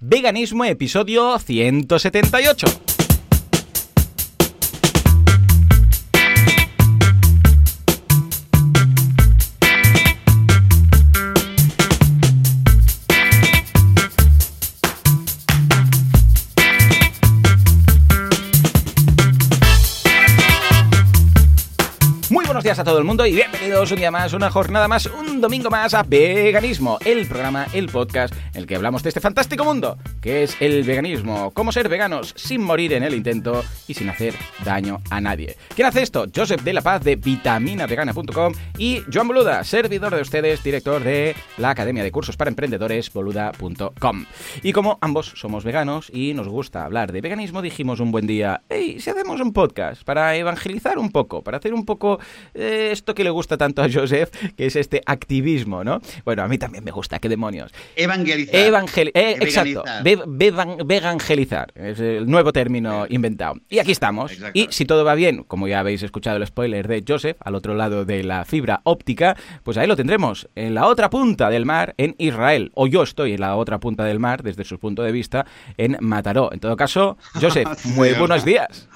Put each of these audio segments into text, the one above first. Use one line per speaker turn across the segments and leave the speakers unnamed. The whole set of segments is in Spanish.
Veganismo, episodio 178. Todo el mundo y bienvenidos un día más, una jornada más, un domingo más a Veganismo, el programa, el podcast en el que hablamos de este fantástico mundo que es el veganismo, cómo ser veganos sin morir en el intento y sin hacer daño a nadie. ¿Quién hace esto? Joseph de la Paz de vitaminavegana.com y Joan Boluda, servidor de ustedes, director de la Academia de Cursos para Emprendedores, boluda.com. Y como ambos somos veganos y nos gusta hablar de veganismo, dijimos un buen día, hey, si hacemos un podcast para evangelizar un poco, para hacer un poco eh, esto que le gusta tanto a Joseph, que es este activismo, ¿no? Bueno, a mí también me gusta, qué demonios.
Evangelizar.
Evangel eh, exacto. Ve vegangelizar, es el nuevo término inventado. Y aquí estamos. Y si todo va bien, como ya habéis escuchado el spoiler de Joseph, al otro lado de la fibra óptica, pues ahí lo tendremos, en la otra punta del mar, en Israel. O yo estoy en la otra punta del mar, desde su punto de vista, en Mataró. En todo caso, Joseph, muy buenos días.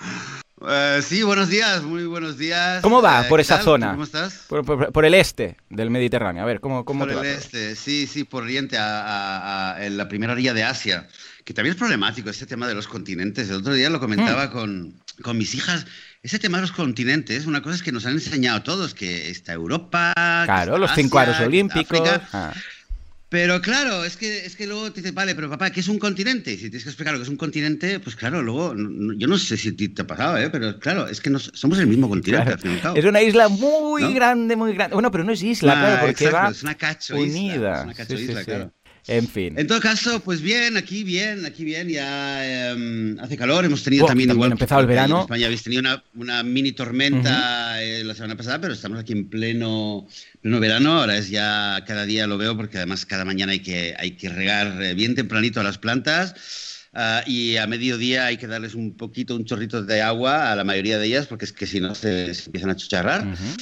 Uh, sí, buenos días, muy buenos días.
¿Cómo va
uh,
por esa
tal?
zona?
¿Cómo estás?
Por, por, por, el este del Mediterráneo. A ver, ¿cómo, cómo
por
te
el
va todo?
este, sí, sí, por Oriente, a, a, a, en la primera orilla de Asia. Que también es problemático este tema de los continentes. El otro día lo comentaba
Mm.
con, con mis hijas. Ese tema de los continentes, una cosa es que nos han enseñado todos, que está Europa. que
Claro,
está
los cinco
Asia,
aros
que
olímpicos.
África.
Ah.
Pero claro, es que, es que luego te dices, vale, pero papá, ¿qué es un continente? Y si tienes que explicar lo que es un continente, pues claro, luego, no- yo no sé si te ha pasado, ¿eh? pero claro, es que nos- somos el mismo continente,
Claro.
al cabo.
Es una isla muy
¿No?
grande, muy grande. Bueno, pero no es isla,
Ah,
claro, porque
exacto,
va
es una cacho isla,
unida.
es una cacho
Sí, sí,
isla,
sí.
claro.
En fin.
En todo caso, pues bien, aquí bien, aquí bien, ya em, hace calor, hemos tenido
Oh,
también
también
igual
empezado el verano.
En España habéis tenido una, una mini tormenta eh, la semana pasada, pero estamos aquí en pleno, pleno verano, ahora es ya cada día lo veo porque además cada mañana hay que, hay que regar eh, bien tempranito a las plantas. ah, y a mediodía hay que darles un poquito, un chorrito de agua a la mayoría de ellas, porque es que si no se, se empiezan a chucharrar.
Ujú.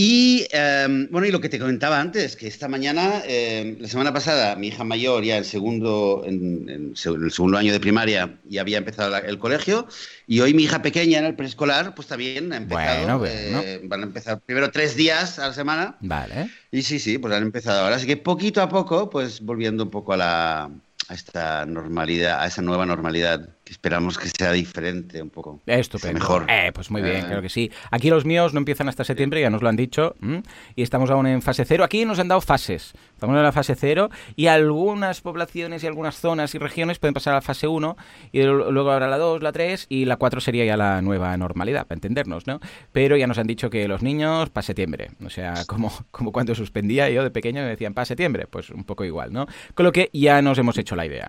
Y eh, bueno, y lo que te comentaba antes, que esta mañana, eh, la semana pasada, mi hija mayor, ya en segundo, en, en el segundo año de primaria, ya había empezado la- el colegio, y hoy mi hija pequeña en el preescolar, pues también ha empezado.
Bueno, bueno.
eh, van a empezar primero tres días a la semana,
Vale.
y sí, sí, pues han empezado ahora. Así que poquito a poco, pues volviendo un poco a la a esta normalidad, a esa nueva normalidad, esperamos que sea diferente un poco.
Estupendo.
Mejor.
Eh, pues muy bien,
Eh.
creo que sí. Aquí los míos no empiezan hasta septiembre, ya nos lo han dicho. ¿m? Y estamos aún en fase cero. Aquí nos han dado fases. Estamos en la fase cero y algunas poblaciones y algunas zonas y regiones pueden pasar a la fase 1 y luego habrá la 2, la 3 y la 4 sería ya la nueva normalidad, para entendernos, ¿no? Pero ya nos han dicho que los niños para septiembre. O sea, como, como cuando suspendía yo de pequeño me decían para septiembre, pues un poco igual, ¿no? Con lo que ya nos hemos hecho la idea.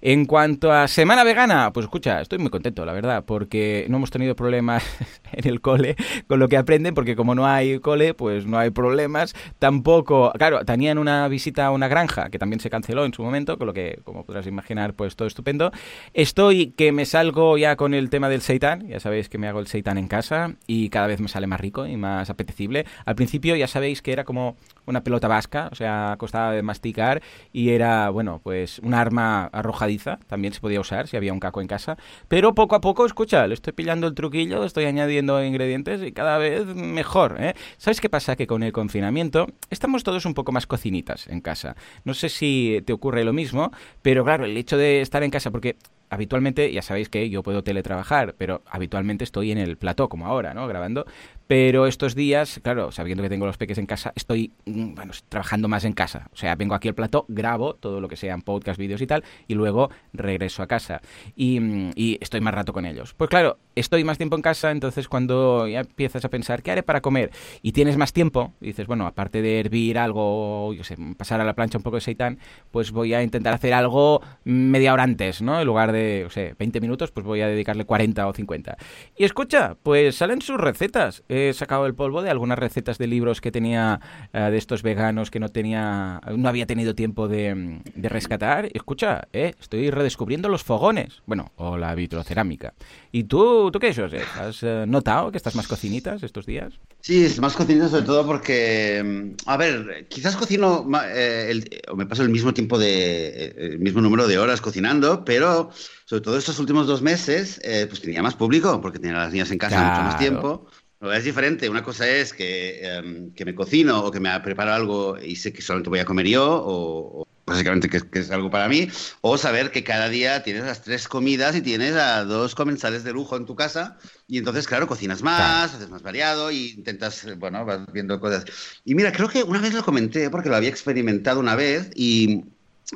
En cuanto a semana vegana, pues escucha, estoy muy contento, la verdad, porque no hemos tenido problemas en el cole con lo que aprenden, porque como no hay cole, pues no hay problemas. Tampoco, claro, tenían una visita a una granja que también se canceló en su momento, con lo que, como podrás imaginar, pues todo estupendo. Estoy que me salgo ya con el tema del seitán, ya sabéis que me hago el seitán en casa y cada vez me sale más rico y más apetecible. Al principio ya sabéis que era como una pelota vasca, o sea, costaba de masticar y era, bueno, pues un arma arrojadiza, también se podía usar si había un caco en casa, pero poco a poco, escucha, le estoy pillando el truquillo, estoy añadiendo ingredientes y cada vez mejor, ¿eh? ¿Sabes qué pasa? Que con el confinamiento estamos todos un poco más cocinitas en casa. No sé si te ocurre lo mismo, pero claro, el hecho de estar en casa, porque habitualmente, ya sabéis que yo puedo teletrabajar, pero habitualmente estoy en el plató, como ahora, ¿no? Grabando. Pero estos días, claro, sabiendo que tengo los peques en casa, estoy, mm, bueno, trabajando más en casa. O sea, vengo aquí al plató, grabo todo lo que sean podcast, vídeos y tal, y luego regreso a casa. Y, mm, y estoy más rato con ellos. Pues claro, estoy más tiempo en casa, entonces cuando ya empiezas a pensar, ¿qué haré para comer? Y tienes más tiempo, y dices, bueno, aparte de hervir algo, yo sé, pasar a la plancha un poco de seitán, pues voy a intentar hacer algo media hora antes, ¿no? En lugar de, o sea, 20 minutos, pues voy a dedicarle 40 o 50. Y escucha, pues salen sus recetas. He sacado el polvo de algunas recetas de libros que tenía eh, de estos veganos que no tenía, no había tenido tiempo de, de rescatar. Escucha, eh, estoy redescubriendo los fogones, bueno, o la vitrocerámica. Y tú ¿Tú, qué José? ¿Has eh, notado que estás más cocinitas estos días?
Sí, es más cocinitas sobre todo porque, mm, a ver, quizás cocino, eh, el, o me paso el mismo tiempo de, eh, el mismo número de horas cocinando, pero sobre todo estos últimos dos meses, eh, pues tenía más público porque tenía a las niñas en casa mucho más tiempo. Es diferente. Una cosa es que, em, que, me cocino o que me preparo algo y sé que solamente voy a comer yo o, o básicamente que, que, es algo para mí, o saber que cada día tienes las tres comidas y tienes a dos comensales de lujo en tu casa y entonces, claro, cocinas más, claro. haces más variado y intentas, bueno, vas viendo cosas. Y mira, creo que una vez lo comenté porque lo había experimentado una vez y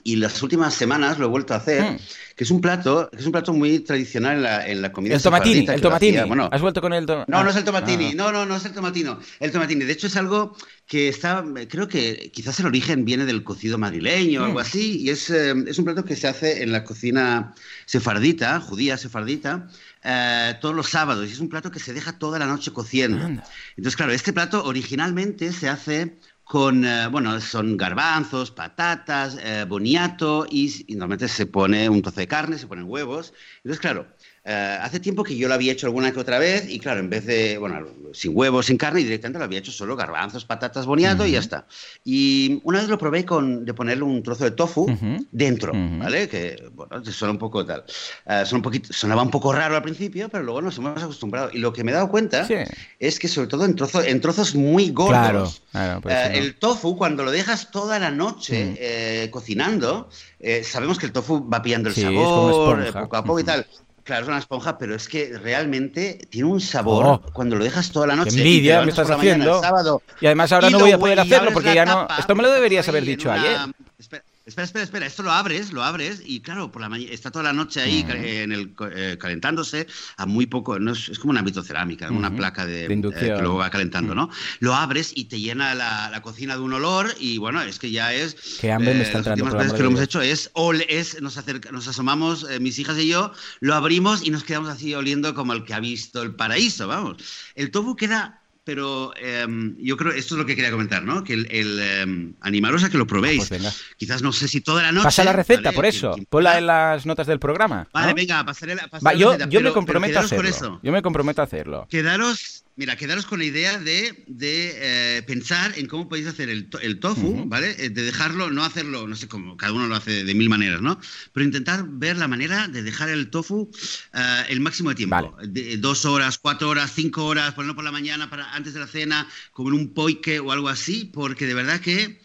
y las últimas semanas lo he vuelto a hacer, mm. que es un plato, que es un plato muy tradicional en la, en la comida.
El tomatini, el tomatini. Bueno, ¿Has vuelto con el tomatini?
No, no es el tomatini, ah. no, no, no es el tomatino. El tomatini, de hecho es algo que está, creo que quizás el origen viene del cocido madrileño o mm. algo así, y es, eh, es un plato que se hace en la cocina sefardita, judía sefardita, eh, todos los sábados, y es un plato que se deja toda la noche cociendo. Anda. Entonces, claro, este plato originalmente se hace con, eh, bueno, son garbanzos, patatas, eh, boniato y, y, normalmente se pone un trozo de carne, se ponen huevos. Entonces, claro, eh, hace tiempo que yo lo había hecho alguna que otra vez y claro, en vez de, bueno, sin huevos, sin carne, directamente lo había hecho solo garbanzos, patatas, boniato uh -huh. y ya está. Y una vez lo probé con, de ponerle un trozo de tofu uh -huh. dentro, uh -huh. ¿vale? Que, bueno, suena un poco tal. Uh, son un poquito, sonaba un poco raro al principio, pero luego nos hemos acostumbrado. Y lo que me he dado cuenta sí. es que sobre todo en, trozo, en trozos muy gordos,
claro, claro,
uh, el tofu, cuando lo dejas toda la noche eh, cocinando, eh, sabemos que el tofu va pillando el
sí,
sabor poco a poco y tal. Claro, es una esponja, pero es que realmente tiene un sabor
oh,
cuando lo dejas toda la noche.
¡Qué envidia me estás haciendo!
Sábado,
y además ahora no voy a poder hacerlo porque ya no... Esto me lo deberías haber dicho
una...
ayer.
Espera, Espera, espera, espera, esto lo abres, lo abres y claro, por la mañana está toda la noche ahí uh -huh. en el, eh, calentándose a muy poco, no es, es como una vitrocerámica, uh -huh. una placa de,
de
eh, que luego va calentando, uh -huh. ¿no? Lo abres y te llena la, la, cocina de un olor y bueno, es que ya es...
Qué hambre eh, me está entrando.
Las últimas veces que lo hemos hecho es, es nos, acerca, nos asomamos, eh, mis hijas y yo, lo abrimos y nos quedamos así oliendo como el que ha visto el paraíso, vamos. El tofu queda pero eh, yo creo, esto es lo que quería comentar, ¿no? Que el, el eh, animaros a que lo probéis.
Ah, pues
Quizás no sé si toda la noche.
Pasa la receta, ¿vale? por eso. Ponla en las notas del programa.
Vale,
¿no?
venga, pasaré la, pasaré
Va, yo,
la receta,
yo
pero,
me comprometo a
hacerlo.
Yo me comprometo a hacerlo.
Quedaros Mira, quedaros con la idea de, de eh, pensar en cómo podéis hacer el, to el tofu, uh -huh. ¿vale? Eh, de dejarlo, no hacerlo, no sé cómo, cada uno lo hace de, de, mil maneras, ¿no? Pero intentar ver la manera de dejar el tofu uh, el máximo de tiempo.
Vale.
De, dos horas, cuatro horas, cinco horas, ponerlo por la mañana para antes de la cena, como en un poike o algo así, porque de verdad que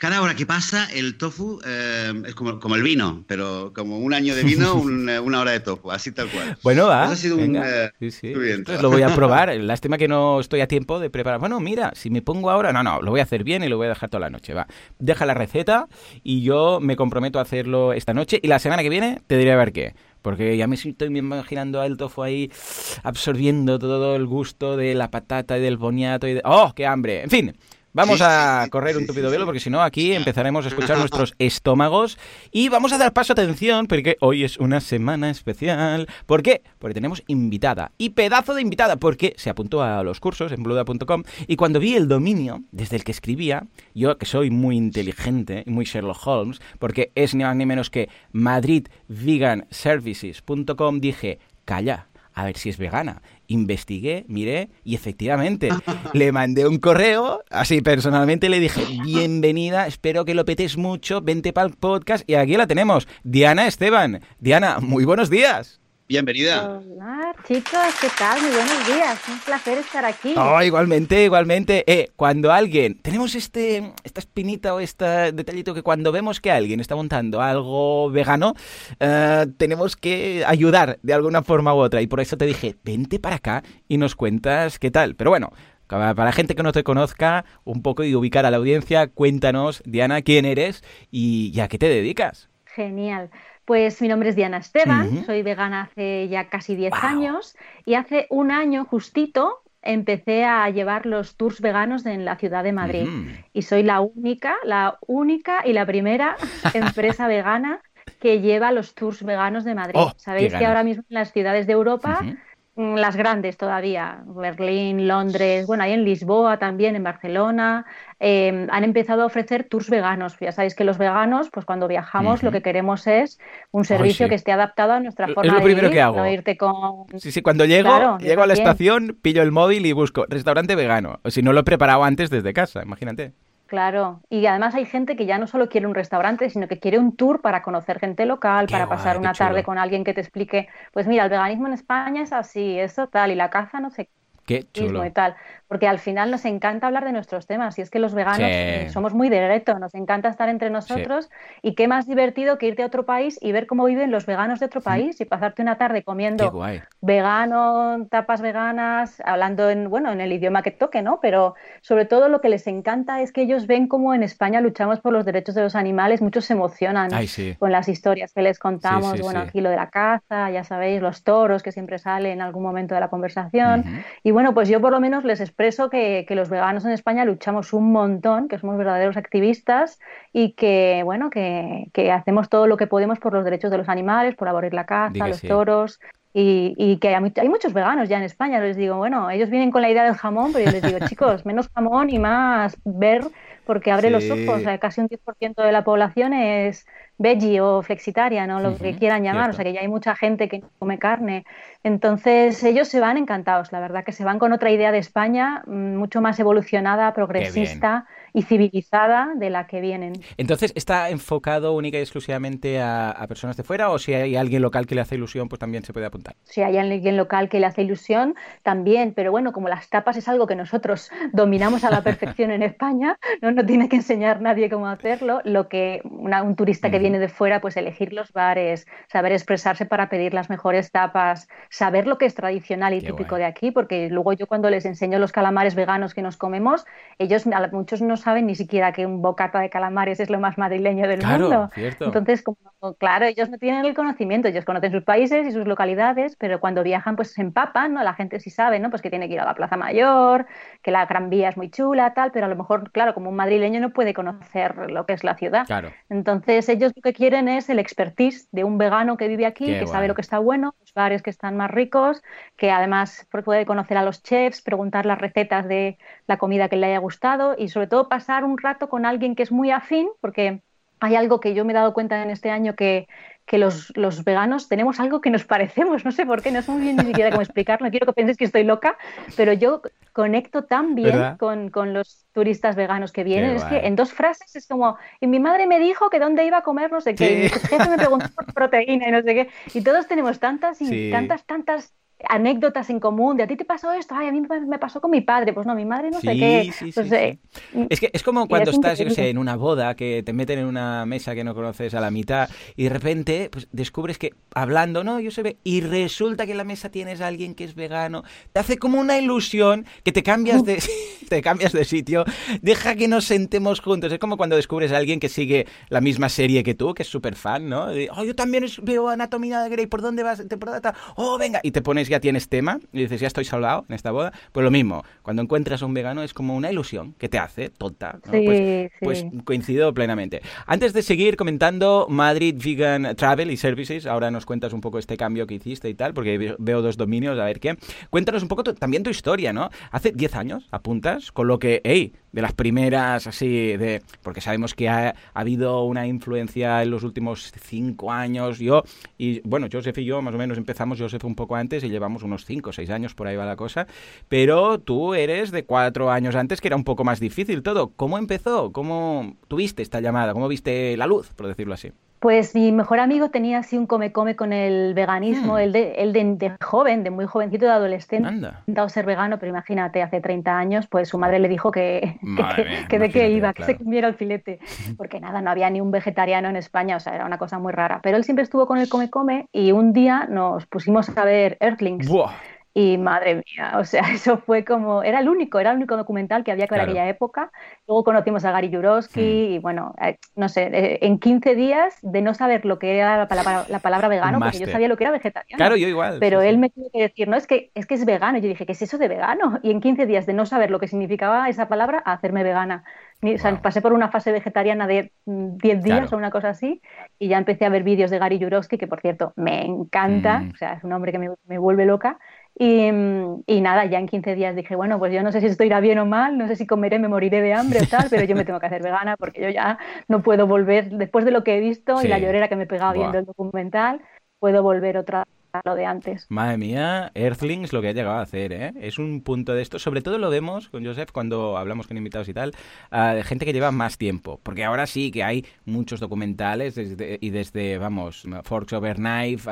cada hora que pasa, el tofu eh, es como, como, el vino, pero como un año de vino, un, eh, una hora de tofu, así tal cual.
Bueno, va.
Eso ha sido
venga.
un. Eh,
sí, sí. Entonces lo voy a probar. Lástima que no estoy a tiempo de preparar. Bueno, mira, si me pongo ahora. No, no, lo voy a hacer bien y lo voy a dejar toda la noche. Va. Deja la receta y yo me comprometo a hacerlo esta noche. Y la semana que viene te diré a ver qué. Porque ya me estoy imaginando al tofu ahí absorbiendo todo el gusto de la patata y del boniato y de... ¡Oh, qué hambre! En fin, Vamos a correr un tupido velo porque si no aquí empezaremos a escuchar nuestros estómagos y vamos a dar paso a atención porque hoy es una semana especial. ¿Por qué? Porque tenemos invitada y pedazo de invitada porque se apuntó a los cursos en bluda.com y cuando vi el dominio desde el que escribía, yo que soy muy inteligente y muy Sherlock Holmes porque es ni más ni menos que madridveganservices.com dije, calla, a ver si es vegana investigué, miré y efectivamente le mandé un correo, así personalmente le dije, bienvenida, espero que lo petes mucho, vente para el podcast y aquí la tenemos, Diana Esteban. Diana, muy buenos días.
Bienvenida.
Hola, chicos, ¿qué tal? Muy buenos días. Un placer estar aquí.
Oh, igualmente, igualmente. Eh, cuando alguien, tenemos este, esta espinita o este detallito que cuando vemos que alguien está montando algo vegano, uh, tenemos que ayudar de alguna forma u otra. Y por eso te dije, vente para acá y nos cuentas qué tal. Pero bueno, para la gente que no te conozca, un poco y ubicar a la audiencia, cuéntanos, Diana, quién eres y, y a qué te dedicas.
Genial. Pues mi nombre es Diana Esteban, uh -huh. soy vegana hace ya casi 10 wow. años y hace un año justito empecé a llevar los tours veganos en la ciudad de Madrid. Uh -huh. Y soy la única, la única y la primera empresa vegana que lleva los tours veganos de Madrid.
Oh,
Sabéis que ahora mismo en las ciudades de Europa uh -huh las grandes todavía, Berlín, Londres, bueno, hay en Lisboa también, en Barcelona, em, han empezado a ofrecer tours veganos. Ya sabéis que los veganos, pues cuando viajamos lo que queremos es un servicio que esté adaptado a nuestra forma
es lo primero que hago.
no irte con...
Sí, sí, cuando llego, llego a la estación, pillo el móvil y busco restaurante vegano. O si no lo he preparado antes desde casa, imagínate.
Claro, y además hay gente que ya no solo quiere un restaurante, sino que quiere un tour para conocer gente local, para pasar una tarde con alguien que te explique, pues mira, el veganismo en España es así, eso tal, y la caza no sé
qué. Chulo.
Y tal. Porque al final nos encanta hablar de nuestros temas y es que los veganos eh, somos muy de reto, nos encanta estar entre nosotros y qué más divertido que irte a otro país y ver cómo viven los veganos de otro país y pasarte una tarde comiendo vegano, tapas veganas, hablando en bueno, en el idioma que toque, ¿no? Pero sobre todo lo que les encanta es que ellos ven cómo en España luchamos por los derechos de los animales, muchos se emocionan con las historias que les contamos, bueno, aquí lo de la caza, ya sabéis, los toros que siempre sale en algún momento de la conversación y bueno, pues yo por lo menos les expreso que, que, los veganos en España luchamos un montón, que somos verdaderos activistas y que, bueno, que, que hacemos todo lo que podemos por los derechos de los animales, por abolir la caza, los toros, y, y, que hay, hay, muchos veganos ya en España. Les digo, bueno, ellos vienen con la idea del jamón, pero yo les digo, chicos, menos jamón y más ver, porque abre los ojos. O sea, casi un 10% de la población es veggie o flexitaria, ¿no? Lo que quieran llamar. O sea, que ya hay mucha gente que come carne. Entonces, ellos se van encantados, la verdad, que se van con otra idea de España mm, mucho más evolucionada, progresista y civilizada de la que vienen.
Entonces, ¿está enfocado única y exclusivamente a, personas de fuera o si hay alguien local que le hace ilusión, pues también se puede apuntar?
Si hay alguien local que le hace ilusión, también, pero bueno, como las tapas es algo que nosotros dominamos a la perfección en España, no, no tiene que enseñar nadie cómo hacerlo, lo que un turista que viene de fuera, pues elegir los bares, saber expresarse para pedir las mejores tapas, saber lo que es tradicional y típico de aquí, porque luego yo cuando les enseño los calamares veganos que nos comemos, ellos, muchos no saben ni siquiera que un bocata de calamares es lo más madrileño del mundo. Entonces, como, claro, ellos no tienen el conocimiento, ellos conocen sus países y sus localidades, pero cuando viajan pues se empapan, ¿no? La gente sí sabe, ¿no? Pues que tiene que ir a la Plaza Mayor, que la Gran Vía es muy chula, tal, pero a lo mejor, claro, como un madrileño no puede conocer lo que es la ciudad.
Claro.
Entonces, ellos lo que quieren es el expertise de un vegano que vive aquí, que sabe lo que está bueno, los bares que están más ricos, que además puede conocer a los chefs, preguntar las recetas de la comida que le haya gustado y sobre todo pasar un rato con alguien que es muy afín, porque hay algo que yo me he dado cuenta en este año que, que los, los, veganos tenemos algo que nos parecemos, no sé por qué, no sé muy bien ni siquiera cómo explicarlo, no quiero que penséis que estoy loca, pero yo conecto tan bien con, con, los turistas veganos que vienen, es que en dos frases es como, y mi madre me dijo que dónde iba a comer no sé qué, y mi jefe me preguntó por proteína y no sé qué, y todos tenemos tantas y tantas, tantas anécdotas en común, de a ti te pasó esto, ay, a mí me pasó con mi padre, pues no, mi madre no sé qué. Pues, eh,
es que es como cuando estás, yo sé, en una boda, que te meten en una mesa que no conoces a la mitad y de repente pues, descubres que hablando, no, yo sé, ve, y resulta que en la mesa tienes a alguien que es vegano, te hace como una ilusión que te cambias de, te cambias de sitio, deja que nos sentemos juntos. Es como cuando descubres a alguien que sigue la misma serie que tú, que es súper fan, ¿no? oh, yo también veo Anatomía de Grey, ¿por dónde vas? Temporada Oh, venga, y te pones ya tienes tema y dices, ya estoy salvado en esta boda, pues lo mismo, cuando encuentras a un vegano es como una ilusión que te hace, tonta. pues, pues, coincido plenamente. Antes de seguir comentando Madrid Vegan Travel y Services, ahora nos cuentas un poco este cambio que hiciste y tal, porque veo dos dominios, a ver qué. Cuéntanos un poco también tu historia, ¿no? Hace 10 años apuntas, con lo que, hey, de las primeras así de porque sabemos que ha, habido una influencia en los últimos cinco años yo y bueno Joseph y yo más o menos empezamos Joseph un poco antes y llevamos unos cinco o seis años por ahí va la cosa pero tú eres de cuatro años antes que era un poco más difícil todo ¿cómo empezó? ¿cómo tuviste esta llamada? ¿cómo viste la luz por decirlo así?
Pues mi mejor amigo tenía así un come-come con el veganismo, el, de, el de, joven, de muy jovencito, de adolescente. Intentado ser vegano, pero imagínate, hace 30 años, pues su madre le dijo que, que, de qué iba, que se comiera el filete. Porque nada, no había ni un vegetariano en España, o sea, era una cosa muy rara. Pero él siempre estuvo con el come-come y un día nos pusimos a ver Earthlings. Y madre mía, o sea, eso fue como, era el único, era el único documental que había que ver aquella época. Luego conocimos a Gary Jurowski hmm. y bueno, eh, no sé, eh, en 15 días de no saber lo que era la palabra, la palabra vegano, porque yo sabía lo que era vegetariano.
Claro, yo igual.
Pero él me tuvo que decir, no, es que, es que es vegano. Yo dije, ¿qué es eso de vegano? Y en 15 días de no saber lo que significaba esa palabra, a hacerme vegana. O sea, pasé por una fase vegetariana de 10 mm, días o una cosa así y ya empecé a ver vídeos de Gary Jurowski, que por cierto me encanta, hmm. o sea, es un hombre que me, me vuelve loca Y, nada, ya en 15 días dije, bueno, pues yo no sé si esto irá bien o mal, no sé si comeré, me moriré de hambre o tal, pero yo me tengo que hacer vegana porque yo ya no puedo volver, después de lo que he visto y la llorera que me pegaba viendo el documental, puedo volver otra lo de antes.
Madre mía, Earthlings lo que ha llegado a hacer, ¿eh? Es un punto de esto. Sobre todo lo vemos con Joseph cuando hablamos con invitados y tal, de gente que lleva más tiempo. Porque ahora sí que hay muchos documentales y desde, vamos, Forks Over Knife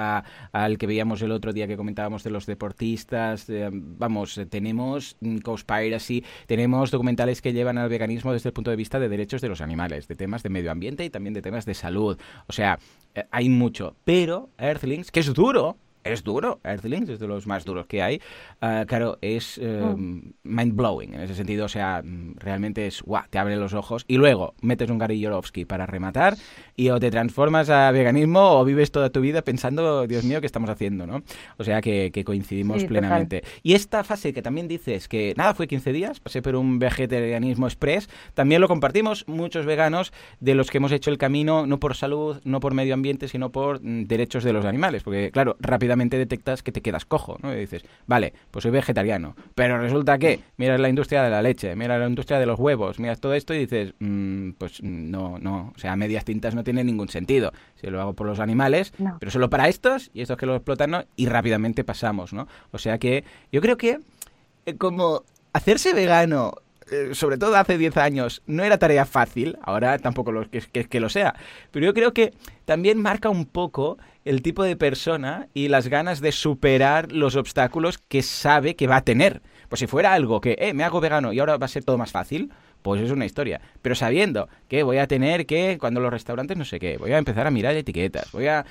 al que veíamos el otro día que comentábamos de los deportistas. vamos, tenemos Conspiracy, tenemos documentales que llevan al veganismo desde el punto de vista de derechos de los animales, de temas de medio ambiente y también de temas de salud. O sea, eh, hay mucho. Pero Earthlings, que es duro, es duro, Earthlings es de los más duros que hay. Ah, claro, es eh, mm. mind blowing en ese sentido, o sea, realmente es guau, te abre los ojos y luego metes un Gary Yorovsky para rematar y o te transformas a veganismo o vives toda tu vida pensando, Dios mío, ¿qué estamos haciendo? ¿no? O sea que, coincidimos plenamente. Y esta fase que también dices que nada, fue 15 días, pasé por un vegetarianismo express, también lo compartimos muchos veganos de los que hemos hecho el camino no por salud, no por medio ambiente, sino por mm, derechos de los animales, porque claro, rápidamente detectas que te quedas cojo, ¿no? Y dices, vale, pues soy vegetariano, pero resulta que miras la industria de la leche, miras la industria de los huevos, miras todo esto y dices, mm, pues no, no, o sea, medias tintas no tiene ningún sentido. Si lo hago por los animales, pero solo para estos y estos que lo explotan, ¿no? Y rápidamente pasamos, ¿no? O sea que yo creo que eh, como hacerse vegano eh, sobre todo hace 10 años, no era tarea fácil, ahora tampoco lo, que, que, que, lo sea, pero yo creo que también marca un poco el tipo de persona y las ganas de superar los obstáculos que sabe que va a tener. Pues si fuera algo que, eh, me hago vegano y ahora va a ser todo más fácil, pues es una historia. Pero sabiendo que voy a tener que, cuando los restaurantes no sé qué, voy a empezar a mirar etiquetas, voy a,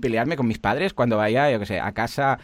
pelearme con mis padres cuando vaya, yo qué sé, a casa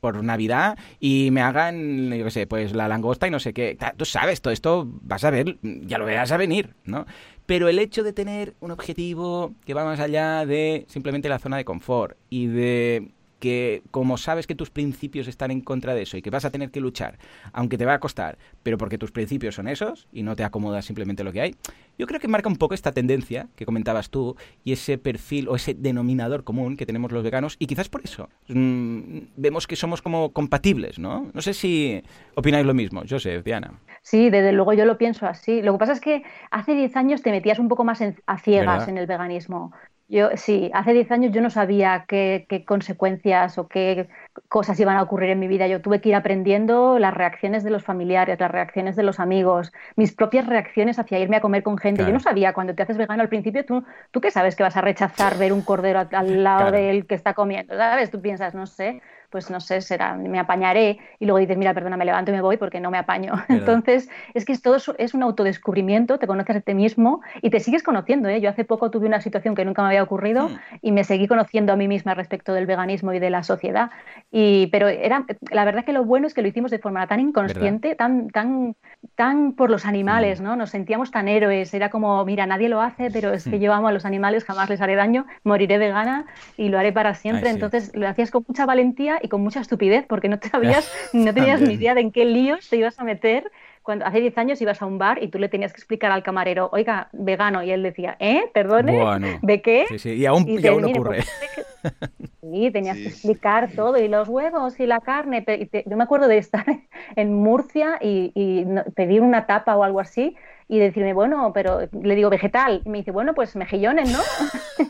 por, Navidad y me hagan, yo qué sé, pues la langosta y no sé qué. Tú sabes, todo esto vas a ver, ya lo verás a venir, ¿no? Pero el hecho de tener un objetivo que va más allá de simplemente la zona de confort y de que como sabes que tus principios están en contra de eso y que vas a tener que luchar, aunque te va a costar, pero porque tus principios son esos y no te acomoda simplemente lo que hay, yo creo que marca un poco esta tendencia que comentabas tú y ese perfil o ese denominador común que tenemos los veganos y quizás por eso mm, vemos que somos como compatibles, ¿no? No sé si opináis lo mismo, Joseph, Diana.
Sí, desde luego yo lo pienso así. Lo que pasa es que hace 10 años te metías un poco más a ciegas en el veganismo. Yo sí, hace 10 años yo no sabía qué, consecuencias o qué cosas iban a ocurrir en mi vida. Yo tuve que ir aprendiendo las reacciones de los familiares, las reacciones de los amigos, mis propias reacciones hacia irme a comer con gente. Yo no sabía, cuando te haces vegano al principio, tú, tú qué sabes que vas a rechazar ver un cordero al, lado del que está comiendo, ¿sabes? Tú piensas, no sé, pues no sé, será, me apañaré y luego dices, mira, perdona, me levanto y me voy porque no me apaño. Entonces, es que todo es un autodescubrimiento, te conoces a ti mismo y te sigues conociendo. ¿eh? Yo hace poco tuve una situación que nunca me había ocurrido hmm. y me seguí conociendo a mí misma respecto del veganismo y de la sociedad. Y, pero era, la verdad que lo bueno es que lo hicimos de forma tan inconsciente, tan, tan, tan por los animales, hmm. ¿no? Nos sentíamos tan héroes, era como, mira, nadie lo hace, pero es que hmm. yo amo a los animales, jamás les haré daño, moriré vegana y lo haré para siempre. Entonces lo hacías con mucha valentía y con mucha estupidez porque no sabías, no tenías ni idea de en qué líos te ibas a meter. Cuando hace 10 años ibas a un bar y tú le tenías que explicar al camarero, oiga, vegano, y él decía, ¿eh? ¿Perdone? ¿De qué?
Sí, sí. Y aún, y, ocurre.
sí, tenías que explicar todo, y los huevos y la carne. yo me acuerdo de estar en Murcia y, pedir una tapa o algo así y decirme, bueno, pero le digo vegetal. Y me dice, bueno, pues mejillones, ¿no?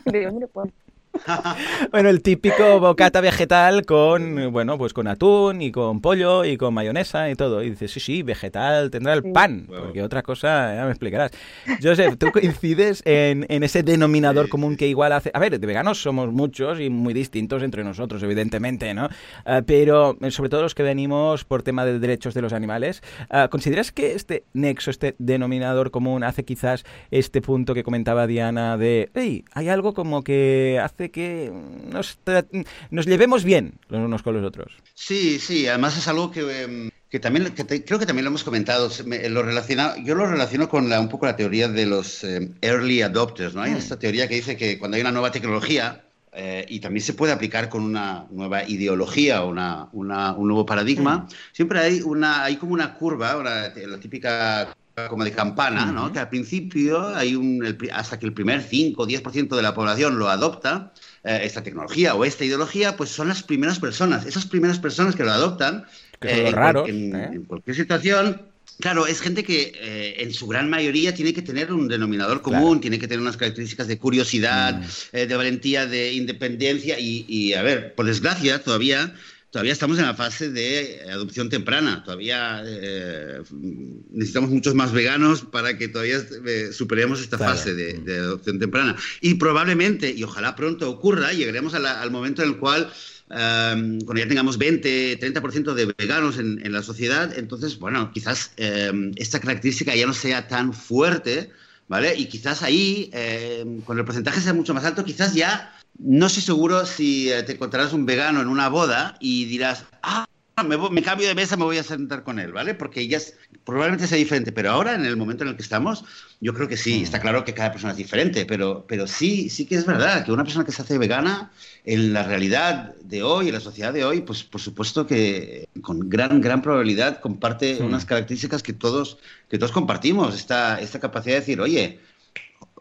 y le digo, mire, pues
bueno, el típico bocata vegetal con, bueno, pues con atún y con pollo y con mayonesa y todo. Y dices, sí, sí, vegetal tendrá el pan, porque otra cosa ya me explicarás. Joseph, ¿tú coincides en, ese denominador común que igual hace... A ver, de veganos somos muchos y muy distintos entre nosotros, evidentemente, ¿no? Ah, pero eh, sobre todo los que venimos por tema de derechos de los animales, ah, ¿consideras que este nexo, este denominador común hace quizás este punto que comentaba Diana de, hey, hay algo como que hace que nos, nos llevemos bien los unos con los otros.
Sí, sí, además es algo que, em, que también creo que también lo hemos comentado. lo relaciona, yo lo relaciono con la, un poco la teoría de los em, early adopters. ¿no? Hay mm. esta teoría que dice que cuando hay una nueva tecnología, eh, y también se puede aplicar con una nueva ideología o una, un nuevo paradigma, mm. siempre hay, una, hay como una curva, la típica como de campana, ¿no? Que al principio hay un, hasta que el primer 5 o 10% de la población lo adopta, eh, esta tecnología o esta ideología, pues son las primeras personas. Esas primeras personas que lo adoptan,
que
eh,
raro,
en,
¿eh?
en, cualquier situación, claro, es gente que eh, en su gran mayoría tiene que tener un denominador común,
Claro.
tiene que tener unas características de curiosidad,
Mm.
eh, de valentía, de independencia y, y, a ver, por desgracia, todavía todavía estamos en la fase de adopción temprana. Todavía eh, necesitamos muchos más veganos para que todavía eh, superemos esta
Claro.
fase de, de adopción temprana. Y probablemente, y ojalá pronto ocurra, llegaremos a la- al momento en el cual, eh, cuando ya tengamos 20, 30% de veganos en, en la sociedad, entonces, bueno, quizás eh, esta característica ya no sea tan fuerte. ¿Vale? Y quizás ahí, eh, cuando el porcentaje sea mucho más alto, quizás ya no estoy seguro si eh, te encontrarás un vegano en una boda y dirás, ah, me, voy- me cambio de mesa, me voy a sentar con él, ¿vale? Porque ya es- probablemente sea diferente, pero ahora, en el momento en el que estamos, yo creo que sí, está claro que cada persona es diferente, pero, pero sí, sí que es verdad que una persona que se hace vegana, en la realidad de hoy, en la sociedad de hoy, pues por supuesto que con gran, gran probabilidad comparte
Sí.
unas características que todos, que todos compartimos, esta, esta capacidad de decir, oye,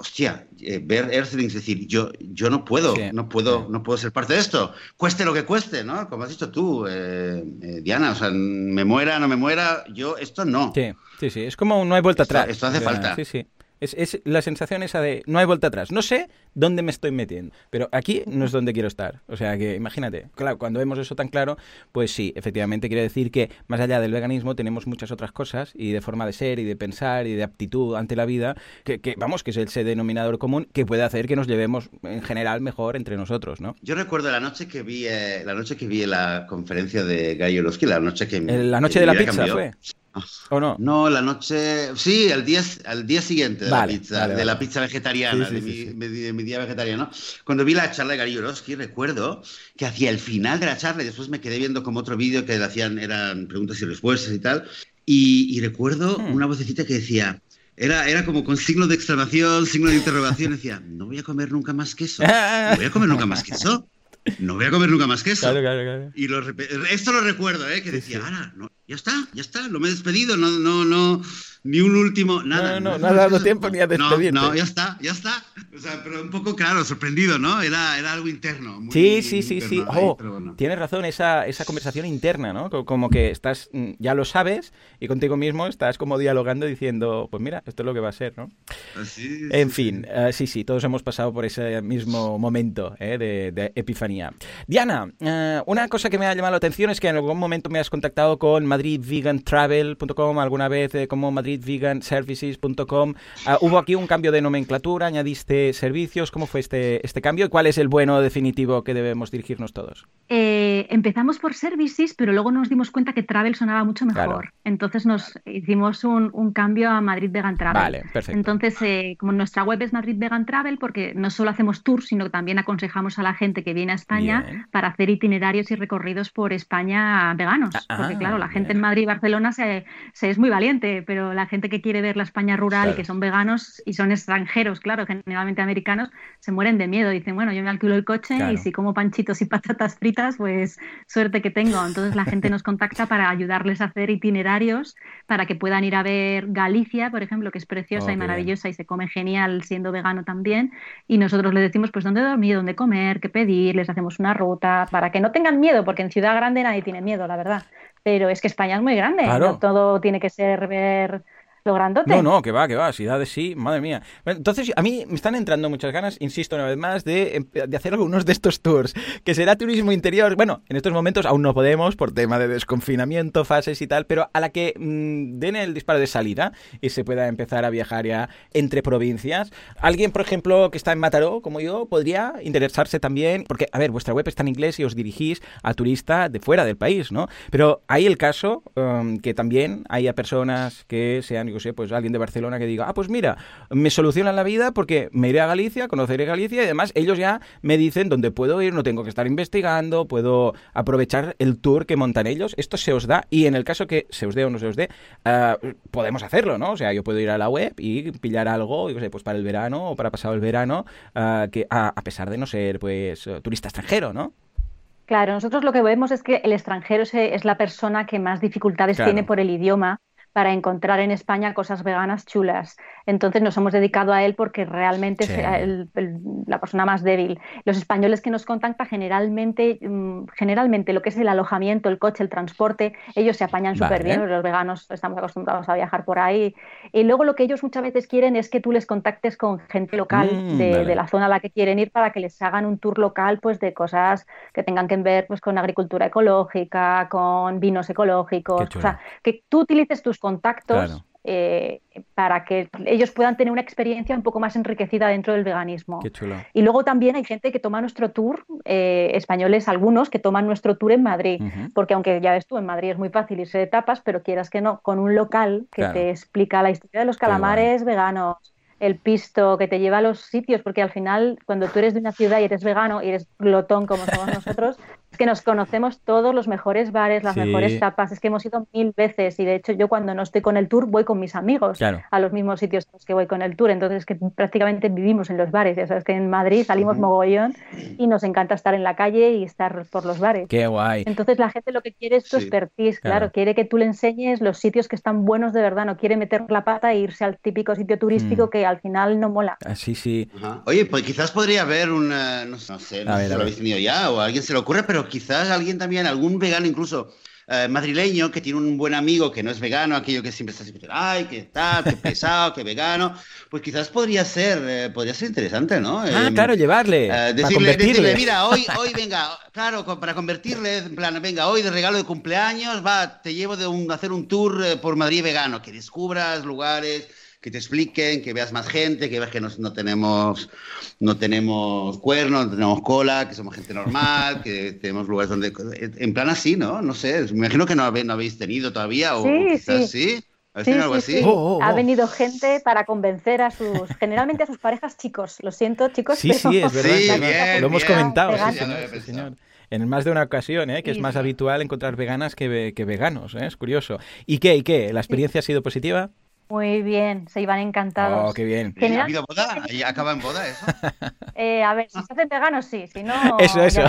hostia, eh, ver Earthlings, decir, yo, yo no puedo,
Sí,
no puedo,
sí.
no puedo ser parte de esto, cueste lo que cueste, ¿no? Como has dicho tú, eh, eh, Diana, o sea, me muera, no me muera, yo esto no.
Sí, sí, sí. Es como no hay vuelta
Esto-
atrás.
esto hace falta.
Sí, sí. Es, es la sensación esa de no hay vuelta atrás. No sé dónde me estoy metiendo, pero aquí no es donde quiero estar. O sea que imagínate, claro, cuando vemos eso tan claro, pues sí, efectivamente quiere decir que más allá del veganismo tenemos muchas otras cosas y de forma de ser y de pensar y de aptitud ante la vida, que, que, vamos, que es ese denominador común que puede hacer que nos llevemos en general mejor entre nosotros, ¿no?
Yo recuerdo la noche que vi, eh, la noche que vi la conferencia de Guy Orosky, la noche que
El- La
que
noche
mi
de la pizza
cambió.
fue. ¿O no?
No, la noche. Sí, al día, al día siguiente de
Vale,
la pizza,
vale,
de la
vale.
pizza vegetariana,
Sí, sí,
de, mi,
sí.
de- de mi día vegetariano. Cuando vi la charla de Gary Yourofsky, recuerdo que hacia el final de la charla, y después me quedé viendo como otro vídeo que le hacían, eran preguntas y respuestas y tal, y, y recuerdo
Hmm.
una vocecita que decía. Era, era como con signo de exclamación, signo de interrogación. Decía, no voy a comer nunca más queso. No voy a comer nunca más queso. No voy a comer nunca más queso.
Claro, claro, claro.
Y lo esto lo recuerdo, ¿eh? Que decía, "Ala, no, ya está, ya está, lo me he despedido, no, no, no, ni un último, nada.
No, no, no ha dado tiempo ni a despedirte.
No, no, ya está, ya está. O sea, pero un poco, claro, sorprendido, ¿no? Era, era algo interno. muy-
Sí, sí, sí, sí. Oh,
bueno.
tienes razón, esa, esa conversación interna, ¿no? Co- Como que estás, mm, ya lo sabes y contigo mismo estás como dialogando diciendo, pues mira, esto es lo que va a ser, ¿no?
Así,
En
sí,
fin, eh, sí, sí, todos hemos pasado por ese mismo momento eh, de, de epifanía. Diana, eh, una cosa que me ha llamado la atención es que en algún momento me has contactado con madridvegantravel.com, alguna vez eh, como madridveganservices.com. Ah, hubo aquí un cambio de nomenclatura, añadiste servicios. ¿Cómo fue este, este cambio y cuál es el bueno definitivo que debemos dirigirnos todos?
Eh, empezamos por services, pero luego nos dimos cuenta que travel sonaba mucho mejor.
Claro.
Entonces nos hicimos un, un cambio a Madrid Vegan Travel.
Vale, perfecto.
Entonces, eh, como nuestra web es Madrid Vegan Travel, porque no solo hacemos tours, sino que también aconsejamos a la gente que viene a España
Bien.
para hacer itinerarios y recorridos por España veganos.
Ah,
porque claro, la gente
bien.
en Madrid y Barcelona se, se es muy valiente, pero la gente que quiere ver la España rural
Claro.
y que son veganos y son extranjeros, claro, generalmente americanos, se mueren de miedo. Dicen, bueno, yo me alquilo el coche
Claro.
y si como panchitos y patatas fritas, pues suerte que tengo. Entonces la gente nos contacta para ayudarles a hacer itinerarios para que puedan ir a ver Galicia, por ejemplo, que es preciosa
Oh,
y
bien.
maravillosa y se come genial siendo vegano también. Y nosotros les decimos pues dónde dormir, dónde comer, qué pedir, les hacemos una ruta para que no tengan miedo, porque en Ciudad Grande nadie tiene miedo, la verdad. Pero es que España es muy grande,
Claro.
no todo tiene que ser ver grandote.
No, no, que va, que va, si da de sí, madre mía. Entonces, a mí me están entrando muchas ganas, insisto una vez más, de, em, de hacer algunos de estos tours, que será turismo interior. Bueno, en estos momentos aún no podemos por tema de desconfinamiento, fases y tal, pero a la que mm, den el disparo de salida y se pueda empezar a viajar ya entre provincias. Alguien, por ejemplo, que está en Mataró, como yo, podría interesarse también, porque, a ver, vuestra web está en inglés y os dirigís a turistas de fuera del país, ¿no? Pero hay el caso um, que también haya personas que sean sé, pues alguien de Barcelona que diga, ah, pues mira, me solucionan la vida porque me iré a Galicia, conoceré Galicia y además ellos ya me dicen dónde puedo ir, no tengo que estar investigando, puedo aprovechar el tour que montan ellos. Esto se os da y en el caso que se os dé o no se os dé, ah, podemos hacerlo, ¿no? O sea, yo puedo ir a la web y pillar algo, yo sé, pues para el verano o para pasado el verano, ah, que a, a pesar de no ser, pues, turista extranjero, ¿no?
Claro, nosotros lo que vemos es que el extranjero es la persona que más dificultades
Claro.
tiene por el idioma, para encontrar en España cosas veganas chulas. Entonces nos hemos dedicado a él porque realmente es la persona más débil. Los españoles que nos contactan generalmente, mm, generalmente lo que es el alojamiento, el coche, el transporte, ellos se apañan súper bien, los veganos estamos acostumbrados a viajar por ahí. Y luego lo que ellos muchas veces quieren es que tú les contactes con gente local mm, de, la zona a la que quieren ir para que les hagan un tour local pues de cosas que tengan que ver pues con agricultura ecológica, con vinos ecológicos, o sea, que tú utilices tus contactos eh, para que ellos puedan tener una experiencia un poco más enriquecida dentro del veganismo. Y luego también hay gente que toma nuestro tour, eh, españoles algunos, que toman nuestro tour en Madrid, porque aunque ya ves tú, en Madrid es muy fácil irse de tapas, pero quieras que no, con un local que te explica la historia de los calamares veganos, el pisto que te lleva a los sitios, porque al final, cuando tú eres de una ciudad y eres vegano y eres glotón como somos nosotros, que nos conocemos todos los mejores bares, las mejores tapas, es que hemos ido mil veces y de hecho yo cuando no estoy con el tour voy con mis amigos a los mismos sitios que voy con el tour, entonces es que prácticamente vivimos en los bares, ya sabes que en Madrid salimos mogollón y nos encanta estar en la calle y estar por los bares.
Qué guay.
Entonces la gente lo que quiere es tu expertise, claro. quiere que tú le enseñes los sitios que están buenos de verdad, no quiere meter la pata e irse al típico sitio turístico mm. que al final no mola.
Ah, sí, sí.
Oye, pues quizás podría haber un, no, sé, no sé si lo habéis tenido ya o a alguien se le ocurre, pero quizás alguien también, algún vegano incluso eh, madrileño que tiene un buen amigo que no es vegano, aquello que siempre está siempre, ay, qué tal, qué pesado, qué vegano, pues quizás podría ser, eh, podría ser interesante, ¿no?
Ah, em, claro, llevarle.
Eh, decirle, decirle, mira, hoy, hoy venga, claro, para convertirle, en plan, venga, hoy de regalo de cumpleaños, va, te llevo de un, hacer un tour por Madrid vegano, que descubras lugares que te expliquen, que veas más gente, que veas que no, tenemos, no tenemos cuernos, no tenemos cola, que somos gente normal, que tenemos lugares donde... En plan así, ¿no? No sé, me imagino que no, habéis tenido todavía o, quizás sí.
sí. algo así? Oh, oh, oh. Ha venido gente para convencer a sus, generalmente a sus parejas chicos. Lo siento, chicos.
Sí, sí, es verdad. lo hemos comentado, señor, En más de una ocasión, ¿eh? que es más habitual encontrar veganas que, que veganos. ¿eh? Es curioso. ¿Y qué? ¿Y qué? ¿La experiencia ha sido positiva?
Muy bien, se iban encantados.
Oh, qué bien.
¿Ha habido boda? ¿Y acaba en boda eso?
Eh, a ver, si se hacen veganos, sí, si no,
eso,
eso.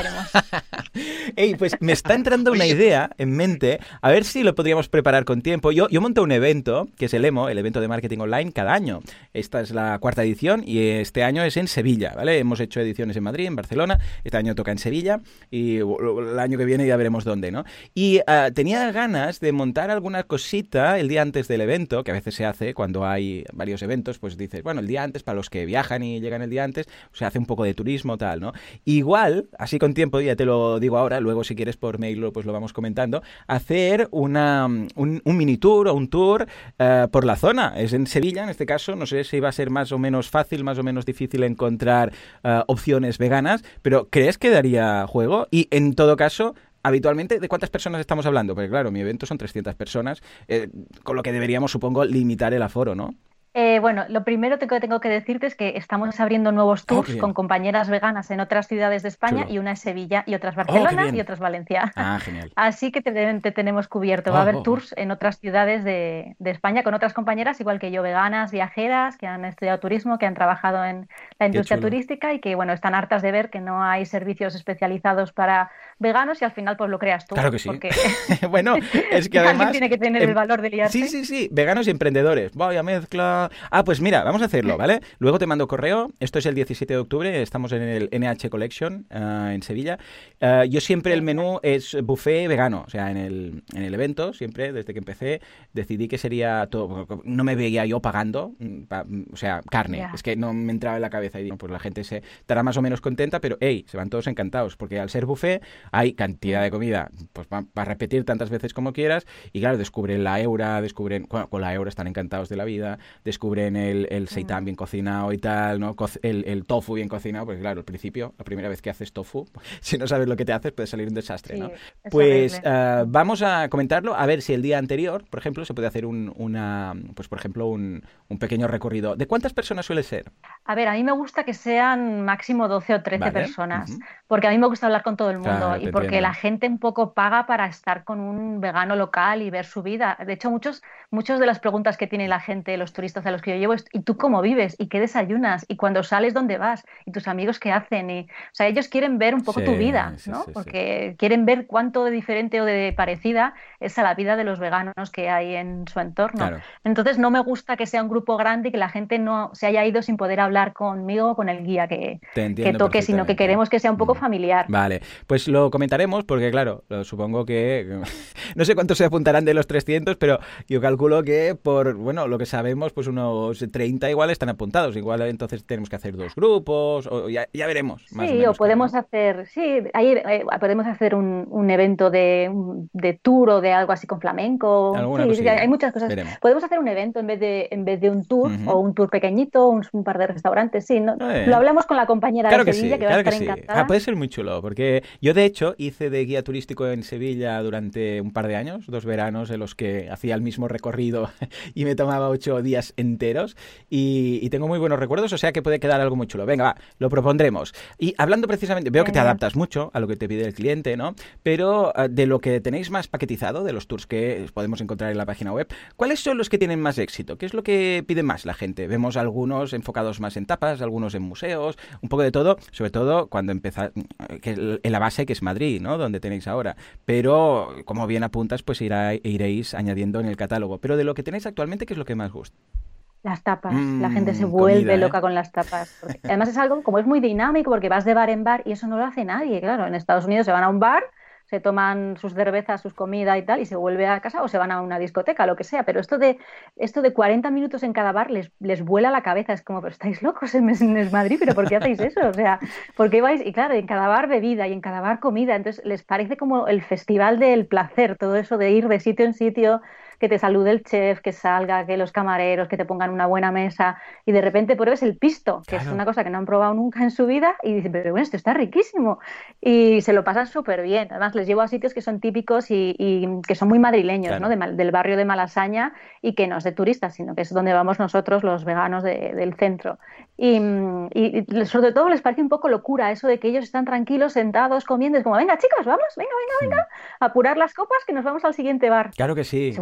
Ey, pues me está entrando una idea en mente, a ver si lo podríamos preparar con tiempo. Yo, yo monto un evento, que es el EMO, el evento de marketing online, cada año. Esta es la cuarta edición y este año es en Sevilla, ¿vale? Hemos hecho ediciones en Madrid, en Barcelona, este año toca en Sevilla y el año que viene ya veremos dónde, ¿no? Y ah, tenía ganas de montar alguna cosita el día antes del evento, que a veces se hace cuando hay varios eventos, pues dices, bueno, el día antes, para los que viajan y llegan el día antes, se hace un poco de turismo, tal, ¿no? Igual, así con tiempo, ya te lo digo ahora, luego si quieres por mail, pues lo vamos comentando, hacer una, un, mini tour o un tour eh, por la zona. Es en Sevilla, en este caso, no sé si va a ser más o menos fácil, más o menos difícil encontrar eh, opciones veganas, pero ¿crees que daría juego? Y en todo caso, habitualmente, ¿de cuántas personas estamos hablando? Porque claro, mi evento son 300 personas, eh, con lo que deberíamos, supongo, limitar el aforo, ¿no?
Eh, bueno, lo primero que tengo que decirte es que estamos abriendo nuevos ah, tours con compañeras veganas en otras ciudades de España y una en Sevilla y otras oh, Barcelona y otras Valencia.
Ah, genial.
Así que te, tenemos cubierto. Va a haber oh, tours en otras ciudades de, España con otras compañeras, igual que yo, veganas, viajeras, que han estudiado turismo, que han trabajado en la industria turística y que, bueno, están hartas de ver que no hay servicios especializados para veganos y al final pues lo creas tú.
Claro que sí. bueno, es que además...
tiene que tener el em, valor de liarse.
Sí, sí, sí. Veganos y emprendedores. Voy a mezclar Ah, pues mira, vamos a hacerlo, ¿vale? Luego te mando correo. Esto es el 17 de octubre, estamos en el NH Collection uh, en Sevilla. Uh, yo siempre el menú es buffet vegano, o sea, en el, en el evento, siempre, desde que empecé, decidí que sería todo. No me veía yo pagando, mm, mm, o sea, carne. Es que no me entraba en la cabeza y digo, pues la gente se estará más o menos contenta, pero hey, se van todos encantados, porque al ser buffet hay cantidad de comida, pues para repetir tantas veces como quieras, y claro, descubren la eura, descubren, con la eura están encantados de la vida, descubren el, el seitan bien cocinado y tal, ¿no? el, el, tofu bien cocinado, pues claro, al principio, la primera vez que haces tofu, si no sabes lo que te haces, puede salir un desastre, ¿no? Pues uh, vamos a comentarlo, a ver si el día anterior, por ejemplo, se puede hacer un, una, pues por ejemplo, un, un pequeño recorrido. ¿De cuántas personas suele ser?
A ver, a mí me gusta que sean máximo 12 o 13 personas, porque a mí me gusta hablar con todo el mundo y porque la gente un poco paga para estar con un vegano local y ver su vida. De hecho, muchos, muchos de las preguntas que tiene la gente, los turistas Entonces, a los que yo llevo, ¿y tú cómo vives? ¿Y qué desayunas? ¿Y cuando sales, dónde vas? ¿Y tus amigos qué hacen? Y, o sea, ellos quieren ver un poco tu vida, ¿no? Porque quieren ver cuánto de diferente o de parecida es a la vida de los veganos que hay en su entorno. Entonces, no me gusta que sea un grupo grande y que la gente no se haya ido sin poder hablar conmigo o con el guía que, que toque, sino que queremos que sea un poco mm. familiar.
Vale, pues lo comentaremos porque, claro, supongo que no sé cuántos se apuntarán de los 300, pero yo calculo que por, bueno, lo que sabemos, pues unos 30 igual están apuntados. Igual entonces tenemos que hacer dos grupos, o ya, veremos.
sí, o, podemos hacer, sí, ahí, eh, podemos hacer un, un evento de, de, tour o de algo así con flamenco. Sí, hay muchas cosas. Podemos hacer un evento en vez de, en vez de un tour o un tour pequeñito, un, par de restaurantes, sí. ¿no? Eh. Lo hablamos con la compañera de Sevilla, que, va a estar encantada.
Ah, puede ser muy chulo, porque yo de hecho hice de guía turístico en Sevilla durante un par de años, dos veranos en los que hacía el mismo recorrido y me tomaba ocho días enteros y, tengo muy buenos recuerdos, o sea que puede quedar algo muy chulo. Venga, va, lo propondremos. Y hablando precisamente, veo que te adaptas mucho a lo que te pide el cliente, ¿no? Pero ah, de lo que tenéis más paquetizado, de los tours que podemos encontrar en la página web, ¿cuáles son los que tienen más éxito? ¿Qué es lo que pide más la gente? Vemos algunos enfocados más en tapas, algunos en museos, un poco de todo, sobre todo cuando empieza, que en la base que es Madrid, ¿no? Donde tenéis ahora. Pero, como bien apuntas, pues iréis añadiendo en el catálogo. Pero de lo que tenéis actualmente, ¿qué es lo que más gusta?
Las tapas, la gente se mm, vuelve ¿eh? loca con las tapas. además es algo como es muy dinámico porque vas de bar en bar y eso no lo hace nadie. Claro, en Estados Unidos se van a un bar, se toman sus cervezas, sus comidas y tal y se vuelve a casa o se van a una discoteca, lo que sea. Pero esto de esto de 40 minutos en cada bar les, les vuela la cabeza. Es como, pero estáis locos en, en Madrid, pero ¿por qué hacéis eso? O sea, ¿por qué vais? Y claro, en cada bar bebida y en cada bar comida. Entonces les parece como el festival del placer, todo eso de ir de sitio en sitio que te salude el chef, que salga, que los camareros, que te pongan una buena mesa y de repente pruebes el pisto, que es una cosa que no han probado nunca en su vida y dicen, pero bueno, esto está riquísimo. Y se lo pasan súper bien. Además, les llevo a sitios que son típicos y, que son muy madrileños, ¿no? del barrio de Malasaña y que no es de turistas, sino que es donde vamos nosotros, los veganos del centro. Y, sobre todo les parece un poco locura eso de que ellos están tranquilos, sentados, comiendo. Es como, venga, chicos, vamos, venga, venga, venga, apurar las copas que nos vamos al siguiente bar.
Claro que sí.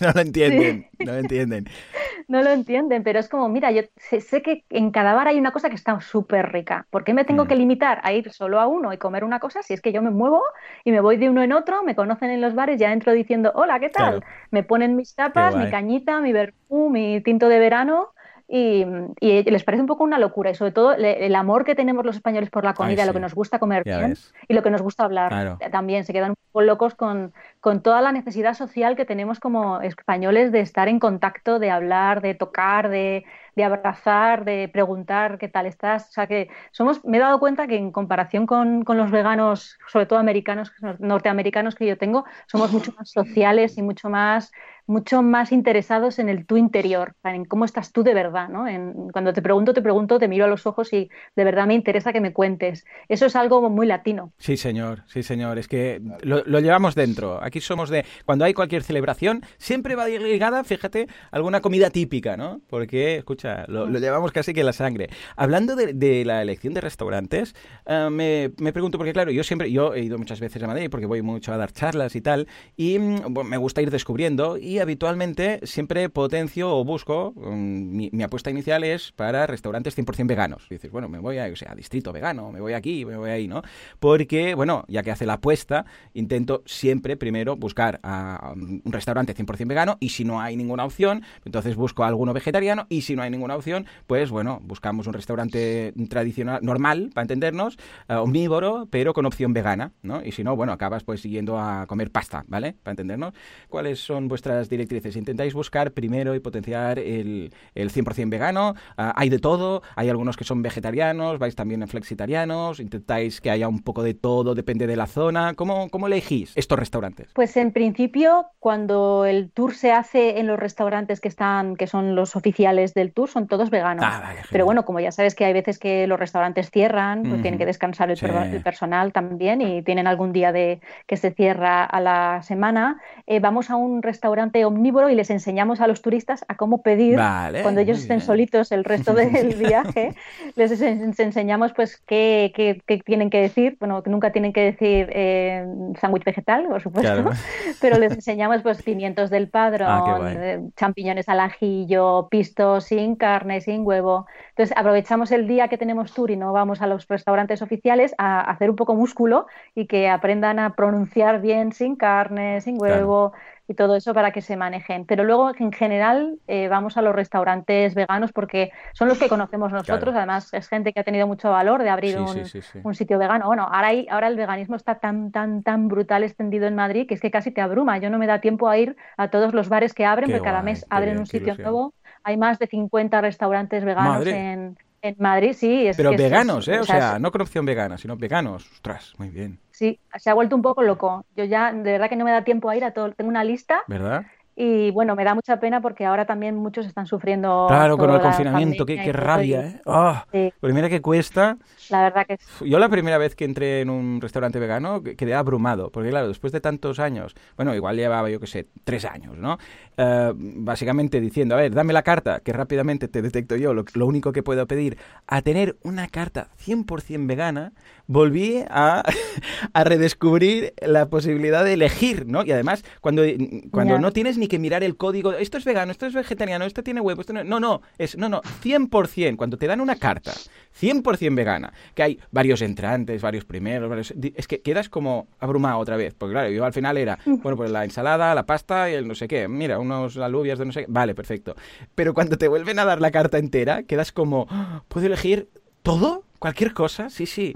No lo entienden, no lo entienden.
no lo entienden, pero es como, mira, yo sé, que en cada bar hay una cosa que está súper rica. ¿Por qué me tengo mm. que limitar a ir solo a uno y comer una cosa si es que yo me muevo y me voy de uno en otro, me conocen en los bares, ya entro diciendo, hola, ¿qué tal? Me ponen mis tapas, mi cañita, mi vermú, mi tinto de verano y, les parece un poco una locura y sobre todo el amor que tenemos los españoles por la comida, lo que nos gusta comer bien y lo que nos gusta hablar. También se quedan un poco locos con, con toda la necesidad social que tenemos como españoles de estar en contacto, de hablar, de tocar, de, de abrazar, de preguntar qué tal estás. O sea que somos, me he dado cuenta que en comparación con, con, los veganos, sobre todo americanos, norteamericanos que yo tengo, somos mucho más sociales y mucho más mucho más interesados en el tú interior, en cómo estás tú de verdad, ¿no? En, cuando te pregunto, te pregunto, te miro a los ojos y de verdad me interesa que me cuentes. Eso es algo muy latino.
Sí, señor, sí, señor. Es que lo, llevamos dentro. Aquí somos de, cuando hay cualquier celebración, siempre va ligada, fíjate, alguna comida típica, ¿no? Porque, escucha, lo, llevamos casi que la sangre. Hablando de, la elección de restaurantes, eh, me, me, pregunto, porque claro, yo siempre, yo he ido muchas veces a Madrid porque voy mucho a dar charlas y tal, y mm, me gusta ir descubriendo y habitualmente siempre potencio o busco, mm, mi, apuesta inicial es para restaurantes 100% veganos. dices, bueno, me voy a, o sea, distrito vegano, me voy aquí, me voy ahí, ¿no? Porque, bueno, ya que hace la apuesta, intento siempre primero buscar a un restaurante 100% vegano y si no hay ninguna opción, entonces busco a alguno vegetariano y si no hay ninguna opción, pues bueno, buscamos un restaurante tradicional, normal, para entendernos, uh, omnívoro, pero con opción vegana, ¿no? Y si no, bueno, acabas pues siguiendo a comer pasta, ¿vale? Para entendernos. ¿Cuáles son vuestras directrices? ¿Intentáis buscar primero y potenciar el, el 100% vegano? Ah, ¿Hay de todo? ¿Hay algunos que son vegetarianos? ¿Vais también en flexitarianos? ¿Intentáis que haya un poco de todo? ¿Depende de la zona? ¿Cómo, cómo elegís estos restaurantes?
Pues en principio, cuando el tour se hace en los restaurantes que están, que son los oficiales del tour, son todos veganos. Ah, Pero bueno, como ya sabes que hay veces que los restaurantes cierran, pues tienen que descansar el, el, personal también y tienen algún día de que se cierra a la semana, eh, vamos a un restaurante omnívoro y les enseñamos a los turistas a cómo pedir cuando ellos estén solitos el resto del viaje. les, enseñamos pues qué, qué, tienen que decir, bueno, nunca tienen que decir eh, sándwich vegetal, por supuesto, pero les enseñamos pues pimientos del padrón, ah, eh, champiñones al ajillo, pistos sin carne, sin huevo. Entonces aprovechamos el día que tenemos tour y no vamos a los restaurantes oficiales a hacer un poco músculo y que aprendan a pronunciar bien sin carne, sin huevo y todo eso para que se manejen. Pero luego, en general, eh, vamos a los restaurantes veganos porque son los que conocemos nosotros. Además, es gente que ha tenido mucho valor de abrir un, sitio vegano. Bueno, ahora, ahora el veganismo está tan, tan, tan brutal extendido en Madrid que es que casi te abruma. Yo no me da tiempo a ir a todos los bares que abren, porque cada mes abren un sitio nuevo. Hay más de 50 restaurantes veganos en, en Madrid sí.
Es Pero veganos, ¿eh? O sea, no corrupción vegana, sino veganos. Ostras, muy bien.
Sí, se ha vuelto un poco loco. Yo ya, de verdad que no me da tiempo a ir a todo. Tengo una lista.
¿Verdad?
Y bueno, me da mucha pena porque ahora también muchos están sufriendo.
Claro, con el confinamiento, qué, rabia, ¿eh? Oh, Primera que cuesta.
La verdad que
Yo la primera vez que entré en un restaurante vegano quedé abrumado, porque claro, después de tantos años, bueno, igual llevaba yo que sé, tres años, ¿no? Eh, básicamente diciendo, a ver, dame la carta, que rápidamente te detecto yo lo, lo único que puedo pedir, a tener una carta 100% vegana, volví a, a, redescubrir la posibilidad de elegir, ¿no? Y además, cuando, cuando no tienes ni que mirar el código, esto es vegano, esto es vegetariano, esto tiene huevo, esto no, no, no, es, no, no, 100%, cuando te dan una carta 100% vegana, que hay varios entrantes, varios primeros, varios, es que quedas como abrumado otra vez, porque claro, yo al final era, mm. bueno, pues la ensalada, la pasta y el no sé qué, mira, unos alubias de no sé qué, vale, perfecto. Pero cuando te vuelven a dar la carta entera, quedas como, ah, ¿puedo elegir todo? ¿Cualquier cosa? Sí, sí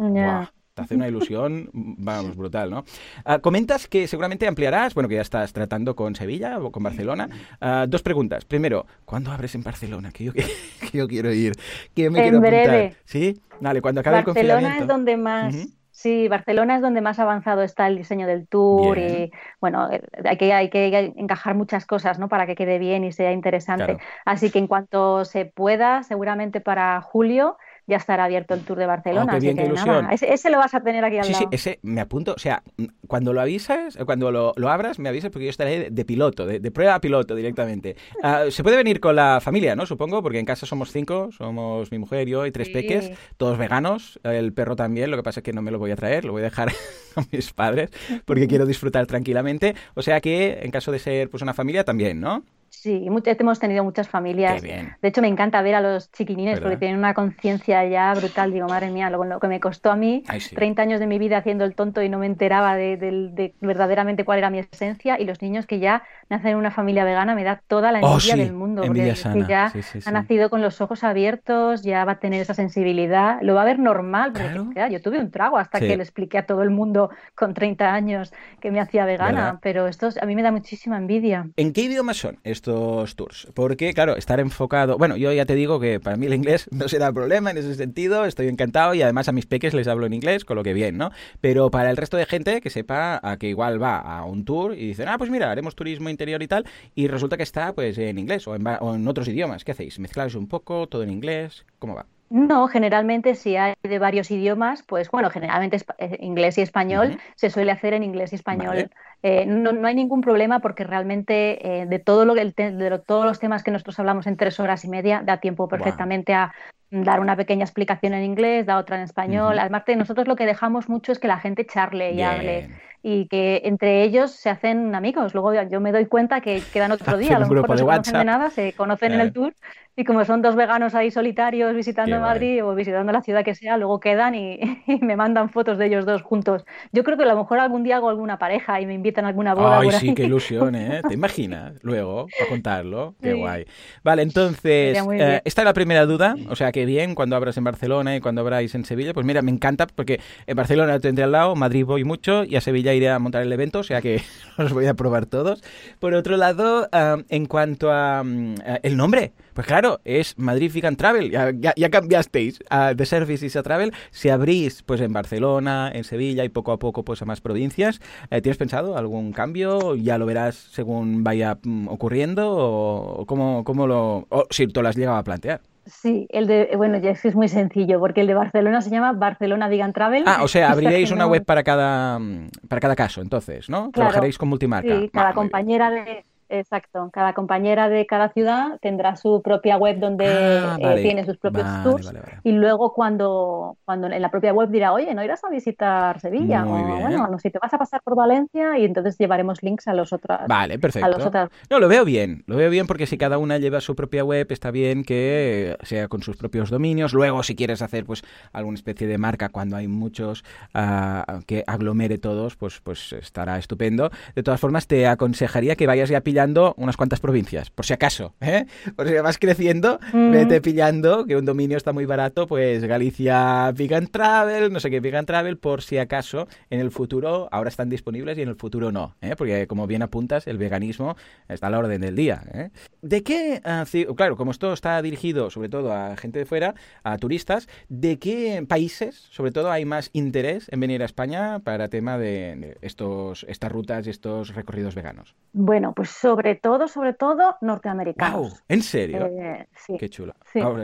te hace una ilusión, vamos, brutal, ¿no? Ah, comentas que seguramente ampliarás, bueno, que ya estás tratando con Sevilla o con Barcelona. Ah, dos preguntas. Primero, ¿cuándo abres en Barcelona? Que yo, que, yo quiero ir. Que me
en breve.
¿Sí? Dale, cuando acabe
el
confinamiento.
Barcelona es donde más... Sí, Barcelona es donde más avanzado está el diseño del tour y bueno, hay que, hay que encajar muchas cosas ¿no? para que quede bien y sea interesante. Así que en cuanto se pueda, seguramente para julio ya estará abierto el Tour de Barcelona. Oh, qué ilusión. ese, lo vas a tener aquí al
sí,
lado.
Sí, ese me apunto. O sea, cuando lo avisas, cuando lo, abras, me avisas porque yo estaré de, piloto, de, prueba piloto directamente. Ah, se puede venir con la familia, ¿no? Supongo, porque en casa somos cinco, somos mi mujer, yo y tres peques, todos veganos, el perro también, lo que pasa es que no me lo voy a traer, lo voy a dejar a mis padres porque quiero disfrutar tranquilamente. O sea que en caso de ser pues una familia también, ¿no?
Sí, hemos tenido muchas familias. De hecho, me encanta ver a los chiquinines porque tienen una conciencia ya brutal. Digo, madre mía, lo, que me costó a mí 30 años de mi vida haciendo el tonto y no me enteraba de, verdaderamente cuál era mi esencia. Y los niños que ya nacen en una familia vegana me da toda la oh, envidia del mundo. Porque ya ha nacido con los ojos abiertos, ya va a tener esa sensibilidad. Lo va a ver normal. Porque yo tuve un trago hasta que le expliqué a todo el mundo con 30 años que me hacía vegana. Pero esto a mí me da muchísima envidia.
¿En qué idioma son estos? Tours. Porque, claro, estar enfocado. Bueno, yo ya te digo que para mí el inglés no será problema en ese sentido, estoy encantado y además a mis peques les hablo en inglés, con lo que bien, ¿no? Pero para el resto de gente que sepa a que igual va a un tour y dicen, ah, pues mira, haremos turismo interior y tal, y resulta que está pues en inglés o en, o en otros idiomas. ¿Qué hacéis? ¿Mezcláis un poco todo en inglés? ¿Cómo va?
No, generalmente si hay de varios idiomas, pues bueno, generalmente eh, inglés y español se suele hacer en inglés y español. Eh, no, no, hay ningún problema porque realmente eh, de, todo lo, de todos los temas que nosotros hablamos en tres horas y media da tiempo perfectamente a dar una pequeña explicación en inglés, da otra en español. Además, nosotros lo que dejamos mucho es que la gente charle y hable y que entre ellos se hacen amigos. Luego yo me doy cuenta que quedan otro día, a lo mejor no se conocen de nada, se conocen en el tour y como son dos veganos ahí solitarios visitando Madrid o visitando la ciudad que sea, luego quedan y, me mandan fotos de ellos dos juntos. Yo creo que a lo mejor algún día hago alguna pareja y me invitan a alguna boda.
Ay, sí, qué ilusión, ¿eh? ¿Te imaginas? Luego, para contarlo. Qué guay. Vale, entonces, eh, esta es la primera duda. O sea, que bien, cuando abras en Barcelona y cuando abráis en Sevilla, pues mira, me encanta porque en Barcelona tendré al lado, Madrid voy mucho y a Sevilla iré a montar el evento, o sea que los voy a probar todos. Por otro lado, en cuanto a mm, el nombre, pues claro, es Madrid Vegan Travel. Ya, ya, cambiasteis a The Services a Travel. Si abrís pues en Barcelona, en Sevilla y poco a poco pues a más provincias, eh, ¿tienes pensado algún cambio? ¿Ya lo verás según vaya mm, ocurriendo? ¿O cómo, cómo lo...? O si tú lo has llegado a plantear.
Sí, el de, bueno, ya es muy sencillo, porque el de Barcelona se llama Barcelona Vegan Travel.
Ah, o sea, abriréis una web para cada, para cada caso, entonces, ¿no? Trabajaréis con multimarca.
Sí, cada compañera de, Exacto, cada compañera de cada ciudad tendrá su propia web donde ah, eh, tiene sus propios tours y luego cuando, cuando en la propia web dirá, oye, no irás a visitar Sevilla o bueno, no, si te vas a pasar por Valencia y entonces llevaremos links a los otros.
Vale, perfecto. No, lo veo bien, lo veo bien porque si cada una lleva su propia web está bien que sea con sus propios dominios. Luego si quieres hacer pues alguna especie de marca cuando hay muchos uh, que aglomere todos, pues, pues estará estupendo. De todas formas te aconsejaría que vayas ya pillando unas cuantas provincias, por si acaso, ¿eh? Por si vas creciendo, vete pillando, que un dominio está muy barato, pues Galicia Vegan Travel, no sé qué Vegan Travel, por si acaso en el futuro ahora están disponibles y en el futuro no, ¿eh? Porque como bien apuntas, el veganismo está a la orden del día. ¿eh? ¿De qué, ah, claro, como esto está dirigido sobre todo a gente de fuera, a turistas, ¿de qué países, sobre todo, hay más interés en venir a España para tema de, estos, estas rutas y estos recorridos veganos?
Bueno, pues sobre todo, sobre todo, norteamericanos.
¿En serio? Eh, sí. Qué chulo.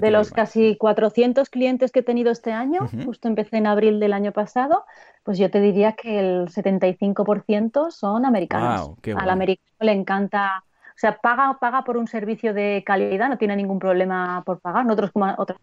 de los casi 400 clientes que he tenido este año, justo empecé en abril del año pasado, pues yo te diría que el 75% son americanos. Al americano le encanta o sea, paga, paga por un servicio de calidad, no tiene ningún problema por pagar. Nosotros, como otros,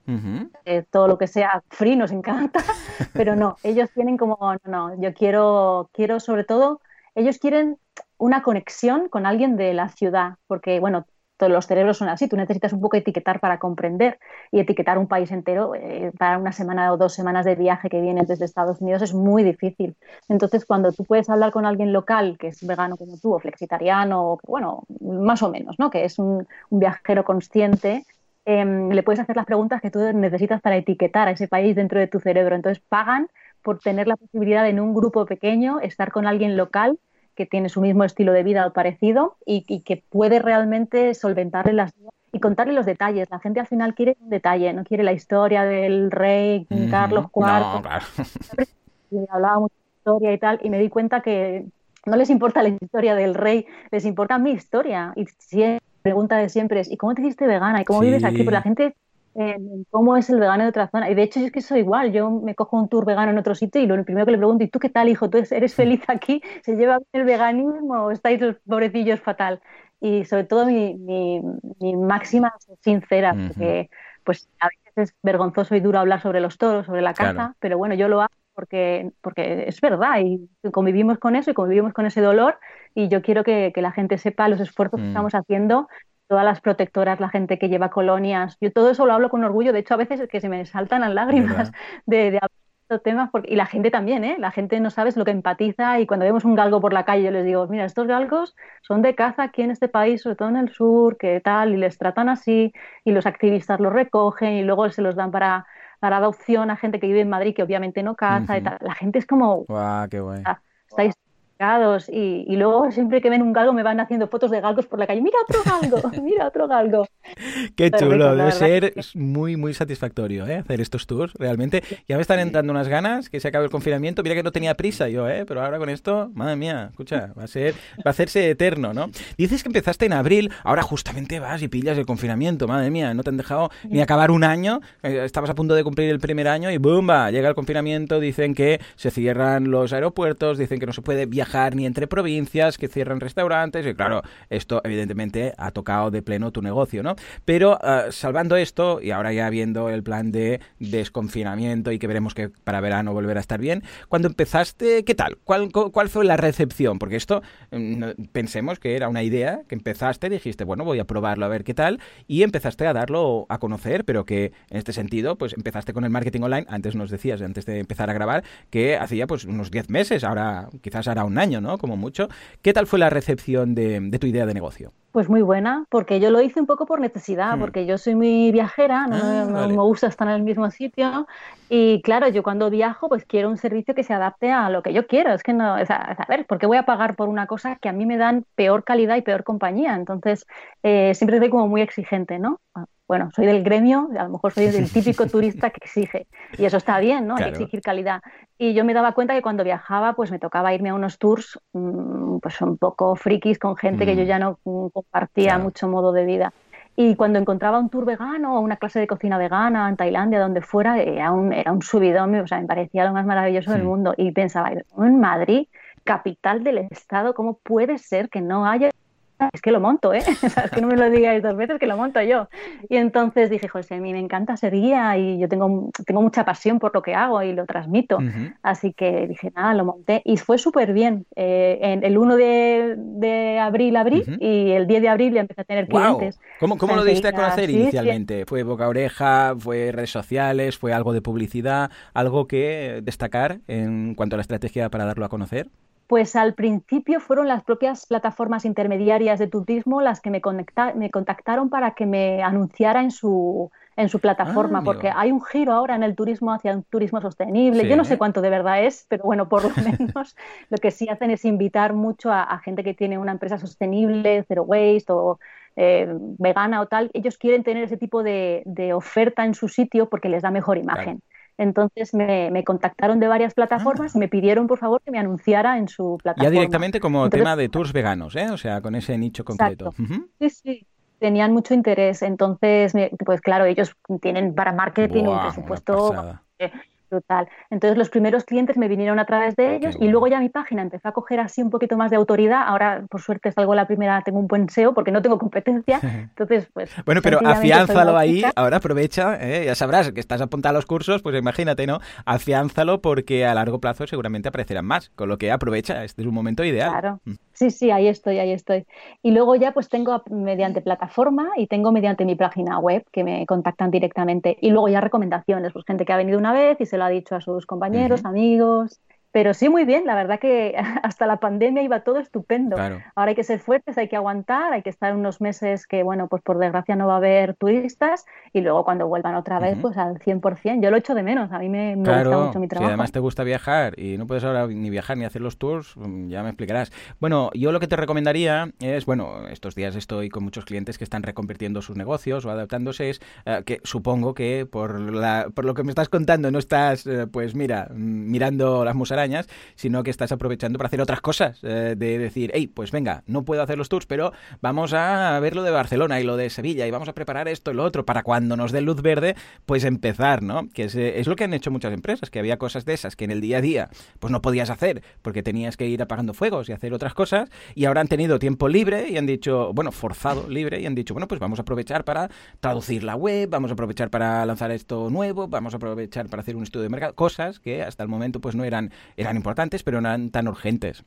eh, todo lo que sea free nos encanta, pero no, ellos tienen como, no, no, yo quiero, quiero sobre todo, ellos quieren una conexión con alguien de la ciudad, porque, bueno, todos los cerebros son así, tú necesitas un poco etiquetar para comprender y etiquetar un país entero eh, para una semana o dos semanas de viaje que vienes desde Estados Unidos es muy difícil. Entonces, cuando tú puedes hablar con alguien local que es vegano como tú o flexitariano, o, bueno, más o menos, ¿no? que es un, viajero consciente, em, le puedes hacer las preguntas que tú necesitas para etiquetar a ese país dentro de tu cerebro. Entonces, pagan por tener la posibilidad en un grupo pequeño estar con alguien local que tiene su mismo estilo de vida o parecido y, que puede realmente solventarle las y contarle los detalles. La gente al final quiere un detalle, no quiere la historia del rey Carlos IV. No, claro. hablaba mucho de historia y tal, y me di cuenta que no les importa la historia del rey, les importa mi historia. Y si pregunta de siempre es, ¿y cómo te hiciste vegana? ¿Y cómo vives aquí? Porque la gente cómo es el vegano de otra zona. Y de hecho es que soy igual, yo me cojo un tour vegano en otro sitio y lo primero que le pregunto, ¿y tú qué tal, hijo? ¿Tú eres feliz aquí? ¿Se lleva el veganismo o estáis los pobrecillos fatal? Y sobre todo mi, mi, máxima sincera, porque pues a veces es vergonzoso y duro hablar sobre los toros, sobre la caza, pero bueno, yo lo hago porque, porque es verdad y convivimos con eso y convivimos con ese dolor y yo quiero que, que la gente sepa los esfuerzos que mm. estamos haciendo todas las protectoras, la gente que lleva colonias. Yo todo eso lo hablo con orgullo. De hecho, a veces es que se me saltan las lágrimas de, de hablar de estos temas. Porque, y la gente también, ¿eh? La gente no sabes lo que empatiza. Y cuando vemos un galgo por la calle, yo les digo, mira, estos galgos son de caza aquí en este país, sobre todo en el sur, que tal, y les tratan así. Y los activistas los recogen y luego se los dan para, para adopción a gente que vive en Madrid, que obviamente no caza y tal. La gente es como...
¡Guau, qué guay!
Estáis y, luego siempre que ven un galgo me van haciendo fotos de galgos por la calle. Mira otro galgo, mira otro galgo.
Qué chulo, debe ser muy, muy satisfactorio ¿eh? hacer estos tours, realmente. Ya me están entrando unas ganas que se acabe el confinamiento. Mira que no tenía prisa yo, ¿eh? pero ahora con esto, madre mía, escucha, va a, ser, va a hacerse eterno, ¿no? Dices que empezaste en abril, ahora justamente vas y pillas el confinamiento, madre mía, no te han dejado ni acabar un año, eh, estabas a punto de cumplir el primer año y ¡bumba! Llega el confinamiento, dicen que se cierran los aeropuertos, dicen que no se puede viajar ni entre provincias, que cierran restaurantes, y claro, esto evidentemente ha tocado de pleno tu negocio, ¿no? Pero ah, salvando esto, y ahora ya viendo el plan de desconfinamiento y que veremos que para verano volverá a estar bien, cuando empezaste, ¿qué tal? ¿Cuál, cuál fue la recepción? Porque esto, mm, pensemos que era una idea, que empezaste, dijiste, bueno, voy a probarlo a ver qué tal, y empezaste a darlo a conocer, pero que en este sentido, pues empezaste con el marketing online, antes nos decías, antes de empezar a grabar, que hacía pues unos 10 meses, ahora quizás hará un año, ¿no? Como mucho. ¿Qué tal fue la recepción de, tu idea de negocio?
Pues muy buena, porque yo lo hice un poco por necesidad, hmm. porque yo soy muy viajera, no, ah, me gusta estar en el mismo sitio y claro, yo cuando viajo pues quiero un servicio que se adapte a lo que yo quiero, es que no, a ver, ¿por qué voy a pagar por una cosa que a mí me dan peor calidad y peor compañía? Entonces, eh, siempre soy como muy exigente, ¿no? Bueno, soy del gremio, a lo mejor soy del típico turista que exige. Y eso está bien, ¿no? Hay que exigir calidad. Y yo me daba cuenta que cuando viajaba, pues me tocaba irme a unos tours, mm, pues un poco frikis con gente que yo mm. ya no compartía mucho modo de vida. Y cuando encontraba un tour vegano o una clase de cocina vegana en Tailandia, donde fuera, era un, era un subidón, o sea, me parecía lo más maravilloso del mundo. Y pensaba, en Madrid, capital del estado, ¿cómo puede ser que no haya es que lo monto, ¿eh? es que no me lo digáis dos veces, que lo monto yo. Y entonces dije, José, a mí me encanta ser guía y yo tengo, tengo mucha pasión por lo que hago y lo transmito. Así que dije, nada, lo monté y fue súper bien. Eh, en el 1 de, abril abrí y el 10 de abril ya empecé a tener clientes.
¿Cómo, cómo lo diste a conocer inicialmente? ¿Fue boca a oreja? ¿Fue redes sociales? ¿Fue algo de publicidad? ¿Algo que destacar en cuanto a la estrategia para darlo a conocer?
Pues al principio fueron las propias plataformas intermediarias de turismo las que me, me contactaron para que me anunciara en su, en su plataforma, ah, porque hay un giro ahora en el turismo hacia un turismo sostenible. Yo no sé cuánto de verdad es, pero bueno, por lo menos lo que sí hacen es invitar mucho a, gente que tiene una empresa sostenible, zero waste o eh, vegana o tal. Ellos quieren tener ese tipo de, oferta en su sitio porque les da mejor imagen. Entonces me, contactaron de varias plataformas y me pidieron, por favor, que me anunciara en su plataforma.
Ya directamente como tema de tours veganos, ¿eh? O sea, con ese nicho concreto.
Sí, sí. Tenían mucho interés. Entonces, pues claro, ellos tienen para marketing un presupuesto Total. Entonces los primeros clientes me vinieron a través de ellos y luego ya mi página empezó a coger así un poquito más de autoridad. Ahora, por suerte, salgo la primera, tengo un buen SEO porque no tengo competencia. Entonces, pues...
bueno, pero afiánzalo ahí, ahora aprovecha, ¿eh? ya sabrás que estás apuntado a los cursos, pues imagínate, ¿no? Afiánzalo porque a largo plazo seguramente aparecerán más, con lo que aprovecha, este es un momento ideal.
Claro. Mm. Sí, sí, ahí estoy, ahí estoy. Y luego ya pues tengo mediante plataforma y tengo mediante mi página web que me contactan directamente. Y luego ya recomendaciones, pues gente que ha venido una vez y se lo ha dicho a sus compañeros, amigos. Pero sí, muy bien, la verdad que hasta la pandemia iba todo estupendo. Ahora hay que ser fuertes, hay que aguantar, hay que estar unos meses que, bueno, pues por desgracia no va a haber turistas y luego cuando vuelvan otra vez, pues al 100%. Yo lo echo de menos, a mí me, gusta mucho mi trabajo.
Si además te gusta viajar y no puedes ahora ni viajar ni hacer los tours, ya me explicarás. Bueno, yo lo que te recomendaría es, bueno, estos días estoy con muchos clientes que están reconvirtiendo sus negocios o adaptándose, es eh, que supongo que por, la, por lo que me estás contando no estás, eh, pues mira, mm, mirando las musarañas sino que estás aprovechando para hacer otras cosas. Eh, de decir, hey, pues venga, no puedo hacer los tours, pero vamos a ver lo de Barcelona y lo de Sevilla y vamos a preparar esto y lo otro para cuando nos dé luz verde, pues empezar, ¿no? Que es, es, lo que han hecho muchas empresas, que había cosas de esas que en el día a día pues no podías hacer porque tenías que ir apagando fuegos y hacer otras cosas y ahora han tenido tiempo libre y han dicho, bueno, forzado libre y han dicho, bueno, pues vamos a aprovechar para traducir la web, vamos a aprovechar para lanzar esto nuevo, vamos a aprovechar para hacer un estudio de mercado, cosas que hasta el momento pues no eran eran importantes, pero no eran tan urgentes.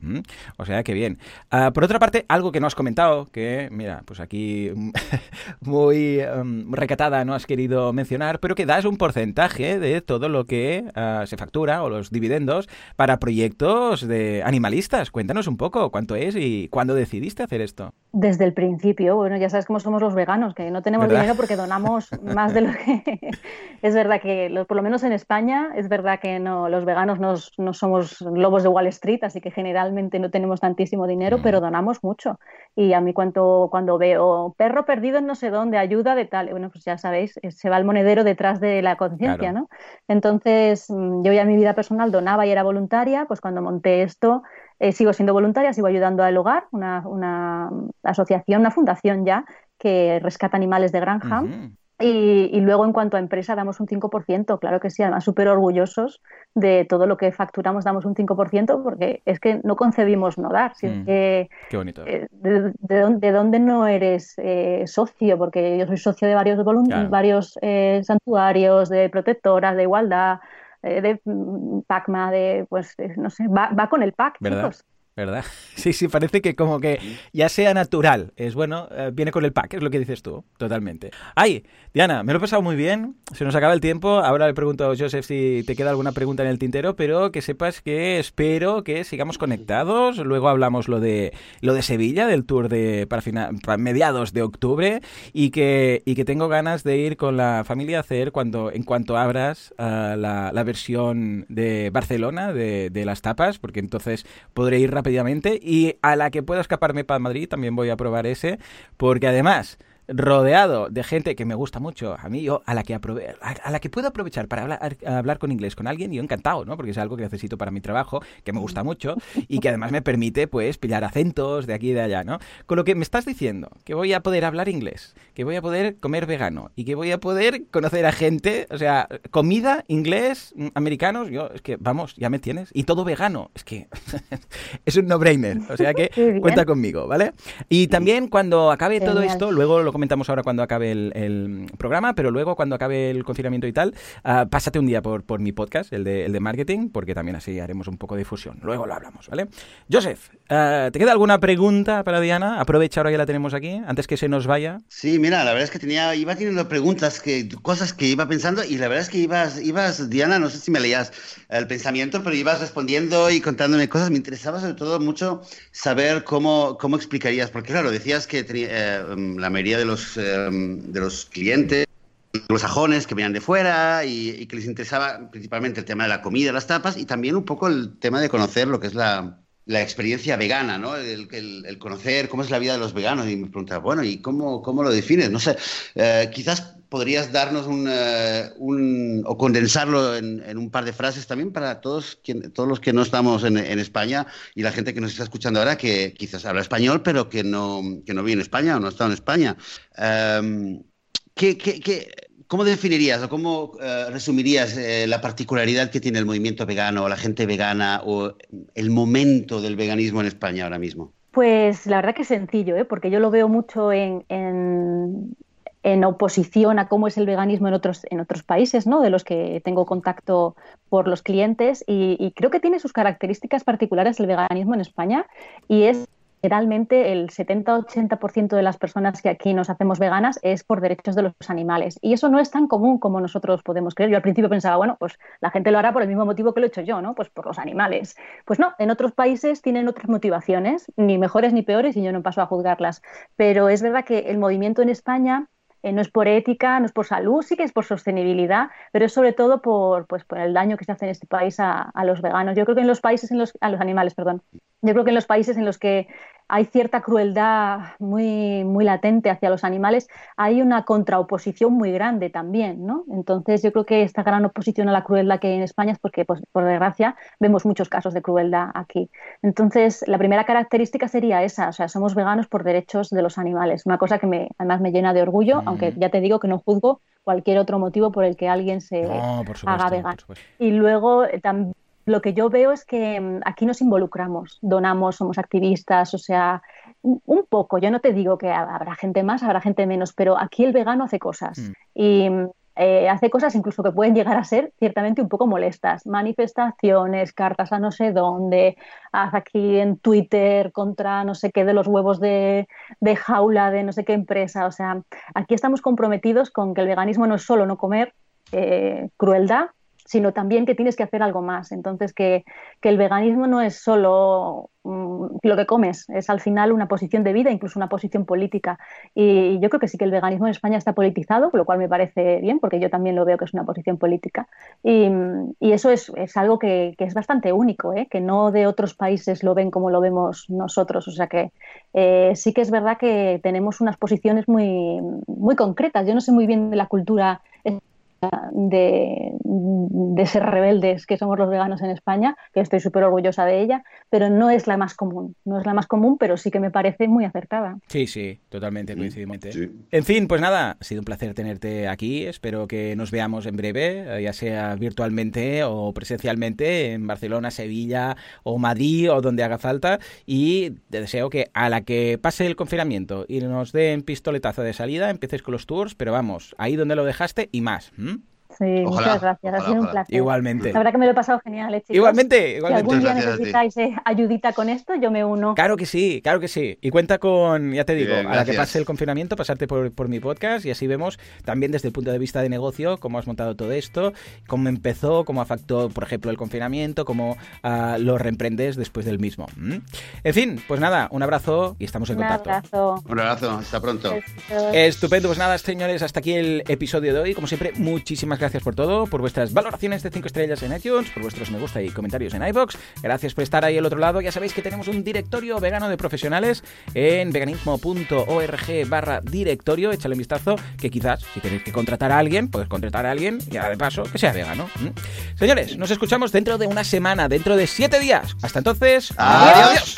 O sea que bien. Ah, por otra parte, algo que no has comentado, que, mira, pues aquí muy em, recatada no has querido mencionar, pero que das un porcentaje de todo lo que ah, se factura o los dividendos para proyectos de animalistas. Cuéntanos un poco cuánto es y cuándo decidiste hacer esto.
Desde el principio, bueno, ya sabes cómo somos los veganos, que no tenemos dinero porque donamos más de lo que... es verdad que, por lo menos en España, es verdad que no, los veganos no somos lobos de Wall Street, así que generalmente no tenemos tantísimo dinero, pero donamos mucho. Y a mí cuando, cuando veo perro perdido en no sé dónde, ayuda de tal, bueno, pues ya sabéis, eh, se va el monedero detrás de la conciencia, ¿no? Entonces, mm, yo ya mi vida personal donaba y era voluntaria, pues cuando monté esto, eh, sigo siendo voluntaria, sigo ayudando al hogar, una, una asociación, una fundación ya, que rescata animales de granja. Y, luego en cuanto a empresa damos un 5%, claro que sí, además súper orgullosos de todo lo que facturamos damos un 5% porque es que no concebimos no dar. Mm,
qué bonito.
Eh, de, dónde, no eres eh, socio? Porque yo soy socio de varios, varios eh, santuarios, de protectoras, de igualdad, de mm, PACMA, de, pues, no sé, va, va con el PAC,
chicos. ¿Verdad? Sí, sí, parece que como que ya sea natural. Es bueno, eh, viene con el pack, es lo que dices tú, totalmente. Ay, Diana, me lo he pasado muy bien, se nos acaba el tiempo. Ahora le pregunto a Joseph si te queda alguna pregunta en el tintero, pero que sepas que espero que sigamos conectados. Luego hablamos lo de lo de Sevilla, del tour de para, mediados de octubre, y que, y que tengo ganas de ir con la familia a hacer cuando, en cuanto abras uh, la, la, versión de Barcelona de, de las tapas, porque entonces podré ir rápidamente y a la que pueda escaparme para Madrid también voy a probar ese, porque además rodeado de gente que me gusta mucho, a mí yo, a la que, a, la que puedo aprovechar para hablar, hablar, con inglés con alguien, yo encantado, ¿no? Porque es algo que necesito para mi trabajo, que me gusta mucho y que además me permite, pues, pillar acentos de aquí y de allá, ¿no? Con lo que me estás diciendo, que voy a poder hablar inglés, que voy a poder comer vegano y que voy a poder conocer a gente, o sea, comida, inglés, mm, americanos, yo, es que, vamos, ya me tienes, y todo vegano, es que es un no-brainer, o sea que cuenta conmigo, ¿vale? Y también cuando acabe todo esto, luego lo comentamos ahora cuando acabe el, programa, pero luego cuando acabe el confinamiento y tal, uh, pásate un día por, mi podcast, el de, el de marketing, porque también así haremos un poco de difusión. Luego lo hablamos, ¿vale? Joseph, uh, ¿te queda alguna pregunta para Diana? Aprovecha ahora que la tenemos aquí, antes que se nos vaya.
Sí, mira, la verdad es que tenía, iba teniendo preguntas, que, cosas que iba pensando y la verdad es que ibas, ibas, Diana, no sé si me leías el pensamiento, pero ibas respondiendo y contándome cosas. Me interesaba sobre todo mucho saber cómo, cómo explicarías, porque claro, decías que tenía, eh, la mayoría de los, eh, de los clientes los sajones que venían de fuera y, que les interesaba principalmente el tema de la comida, las tapas y también un poco el tema de conocer lo que es la, la experiencia vegana, ¿no? El, el, conocer cómo es la vida de los veganos. Y me preguntaba, bueno, ¿y cómo, cómo lo defines? No sé, eh, quizás podrías darnos un, eh, un o condensarlo en, en, un par de frases también para todos, todos los que no estamos en, España y la gente que nos está escuchando ahora que quizás habla español, pero que no, que no vive en España o no está en España. Um, ¿qué, ¿Cómo definirías o cómo uh, resumirías eh, la particularidad que tiene el movimiento vegano o la gente vegana o el momento del veganismo en España ahora mismo?
Pues la verdad que es sencillo, ¿eh? porque yo lo veo mucho en, en, en, oposición a cómo es el veganismo en otros, en otros países, ¿no? de los que tengo contacto por los clientes, y, y creo que tiene sus características particulares el veganismo en España, y es generalmente el 70-80% de las personas que aquí nos hacemos veganas es por derechos de los animales. Y eso no es tan común como nosotros podemos creer. Yo al principio pensaba, bueno, pues la gente lo hará por el mismo motivo que lo he hecho yo, ¿no? Pues por los animales. Pues no, en otros países tienen otras motivaciones, ni mejores ni peores, y yo no paso a juzgarlas. Pero es verdad que el movimiento en España eh, no es por ética, no es por salud, sí que es por sostenibilidad, pero es sobre todo por, pues, por el daño que se hace en este país a, a, los veganos. Yo creo que en los países, en los, a los animales, perdón. Yo creo que en los países en los que hay cierta crueldad muy, muy latente hacia los animales, hay una contraoposición muy grande también, ¿no? Entonces yo creo que esta gran oposición a la crueldad que hay en España es porque, pues, por desgracia, vemos muchos casos de crueldad aquí. Entonces, la primera característica sería esa, o sea, somos veganos por derechos de los animales, una cosa que me, además me llena de orgullo, mm. aunque ya te digo que no juzgo cualquier otro motivo por el que alguien se haga vegano. Y luego eh, también lo que yo veo es que mm, aquí nos involucramos, donamos, somos activistas, o sea, un poco, yo no te digo que habrá gente más, habrá gente menos, pero aquí el vegano hace cosas mm. y mm, eh, hace cosas incluso que pueden llegar a ser ciertamente un poco molestas, manifestaciones, cartas a no sé dónde, haz aquí en Twitter contra no sé qué de los huevos de, de jaula de no sé qué empresa, o sea, aquí estamos comprometidos con que el veganismo no es solo no comer, eh, crueldad, sino también que tienes que hacer algo más. Entonces, que, que el veganismo no es solo mm, lo que comes, es al final una posición de vida, incluso una posición política. Y yo creo que sí que el veganismo en España está politizado, lo cual me parece bien, porque yo también lo veo que es una posición política. Y, y eso es, es, algo que, que, es bastante único, ¿eh? que no de otros países lo ven como lo vemos nosotros. O sea que eh, sí que es verdad que tenemos unas posiciones muy, muy concretas. Yo no sé muy bien de la cultura de, de, ser rebeldes que somos los veganos en España, que estoy súper orgullosa de ella, pero no es la más común. No es la más común, pero sí que me parece muy acertada.
Sí, sí, totalmente, coincidimos. Sí. En fin, pues nada, ha sido un placer tenerte aquí. Espero que nos veamos en breve, ya sea virtualmente o presencialmente, en Barcelona, Sevilla o Madrid o donde haga falta. Y te deseo que a la que pase el confinamiento y nos den pistoletazo de salida, empieces con los tours, pero vamos, ahí donde lo dejaste y más.
Sí, muchas gracias, ha sido un placer.
Igualmente.
La verdad que me lo he pasado genial, ¿eh, chicos?
Igualmente, igualmente.
Si algún día necesitáis eh, ayudita con esto, yo me uno.
Claro que sí, claro que sí. Y cuenta con, ya te digo, Bien, a la que pase el confinamiento, pasarte por, por, mi podcast y así vemos también desde el punto de vista de negocio cómo has montado todo esto, cómo empezó, cómo afectó, por ejemplo, el confinamiento, cómo uh, lo reemprendes después del mismo. ¿Mm? En fin, pues nada, un abrazo y estamos en
un
contacto.
Abrazo.
Un abrazo, hasta pronto.
Estupendo, pues nada, señores, hasta aquí el episodio de hoy. Como siempre, muchísimas gracias gracias por todo, por vuestras valoraciones de 5 estrellas en iTunes, por vuestros me gusta y comentarios en iBox. Gracias por estar ahí al otro lado. Ya sabéis que tenemos un directorio vegano de profesionales en veganismo.org barra directorio. Échale un vistazo que quizás si tenéis que contratar a alguien, puedes contratar a alguien y de paso que sea vegano. Señores, nos escuchamos dentro de una semana, dentro de siete días. Hasta entonces,
adiós.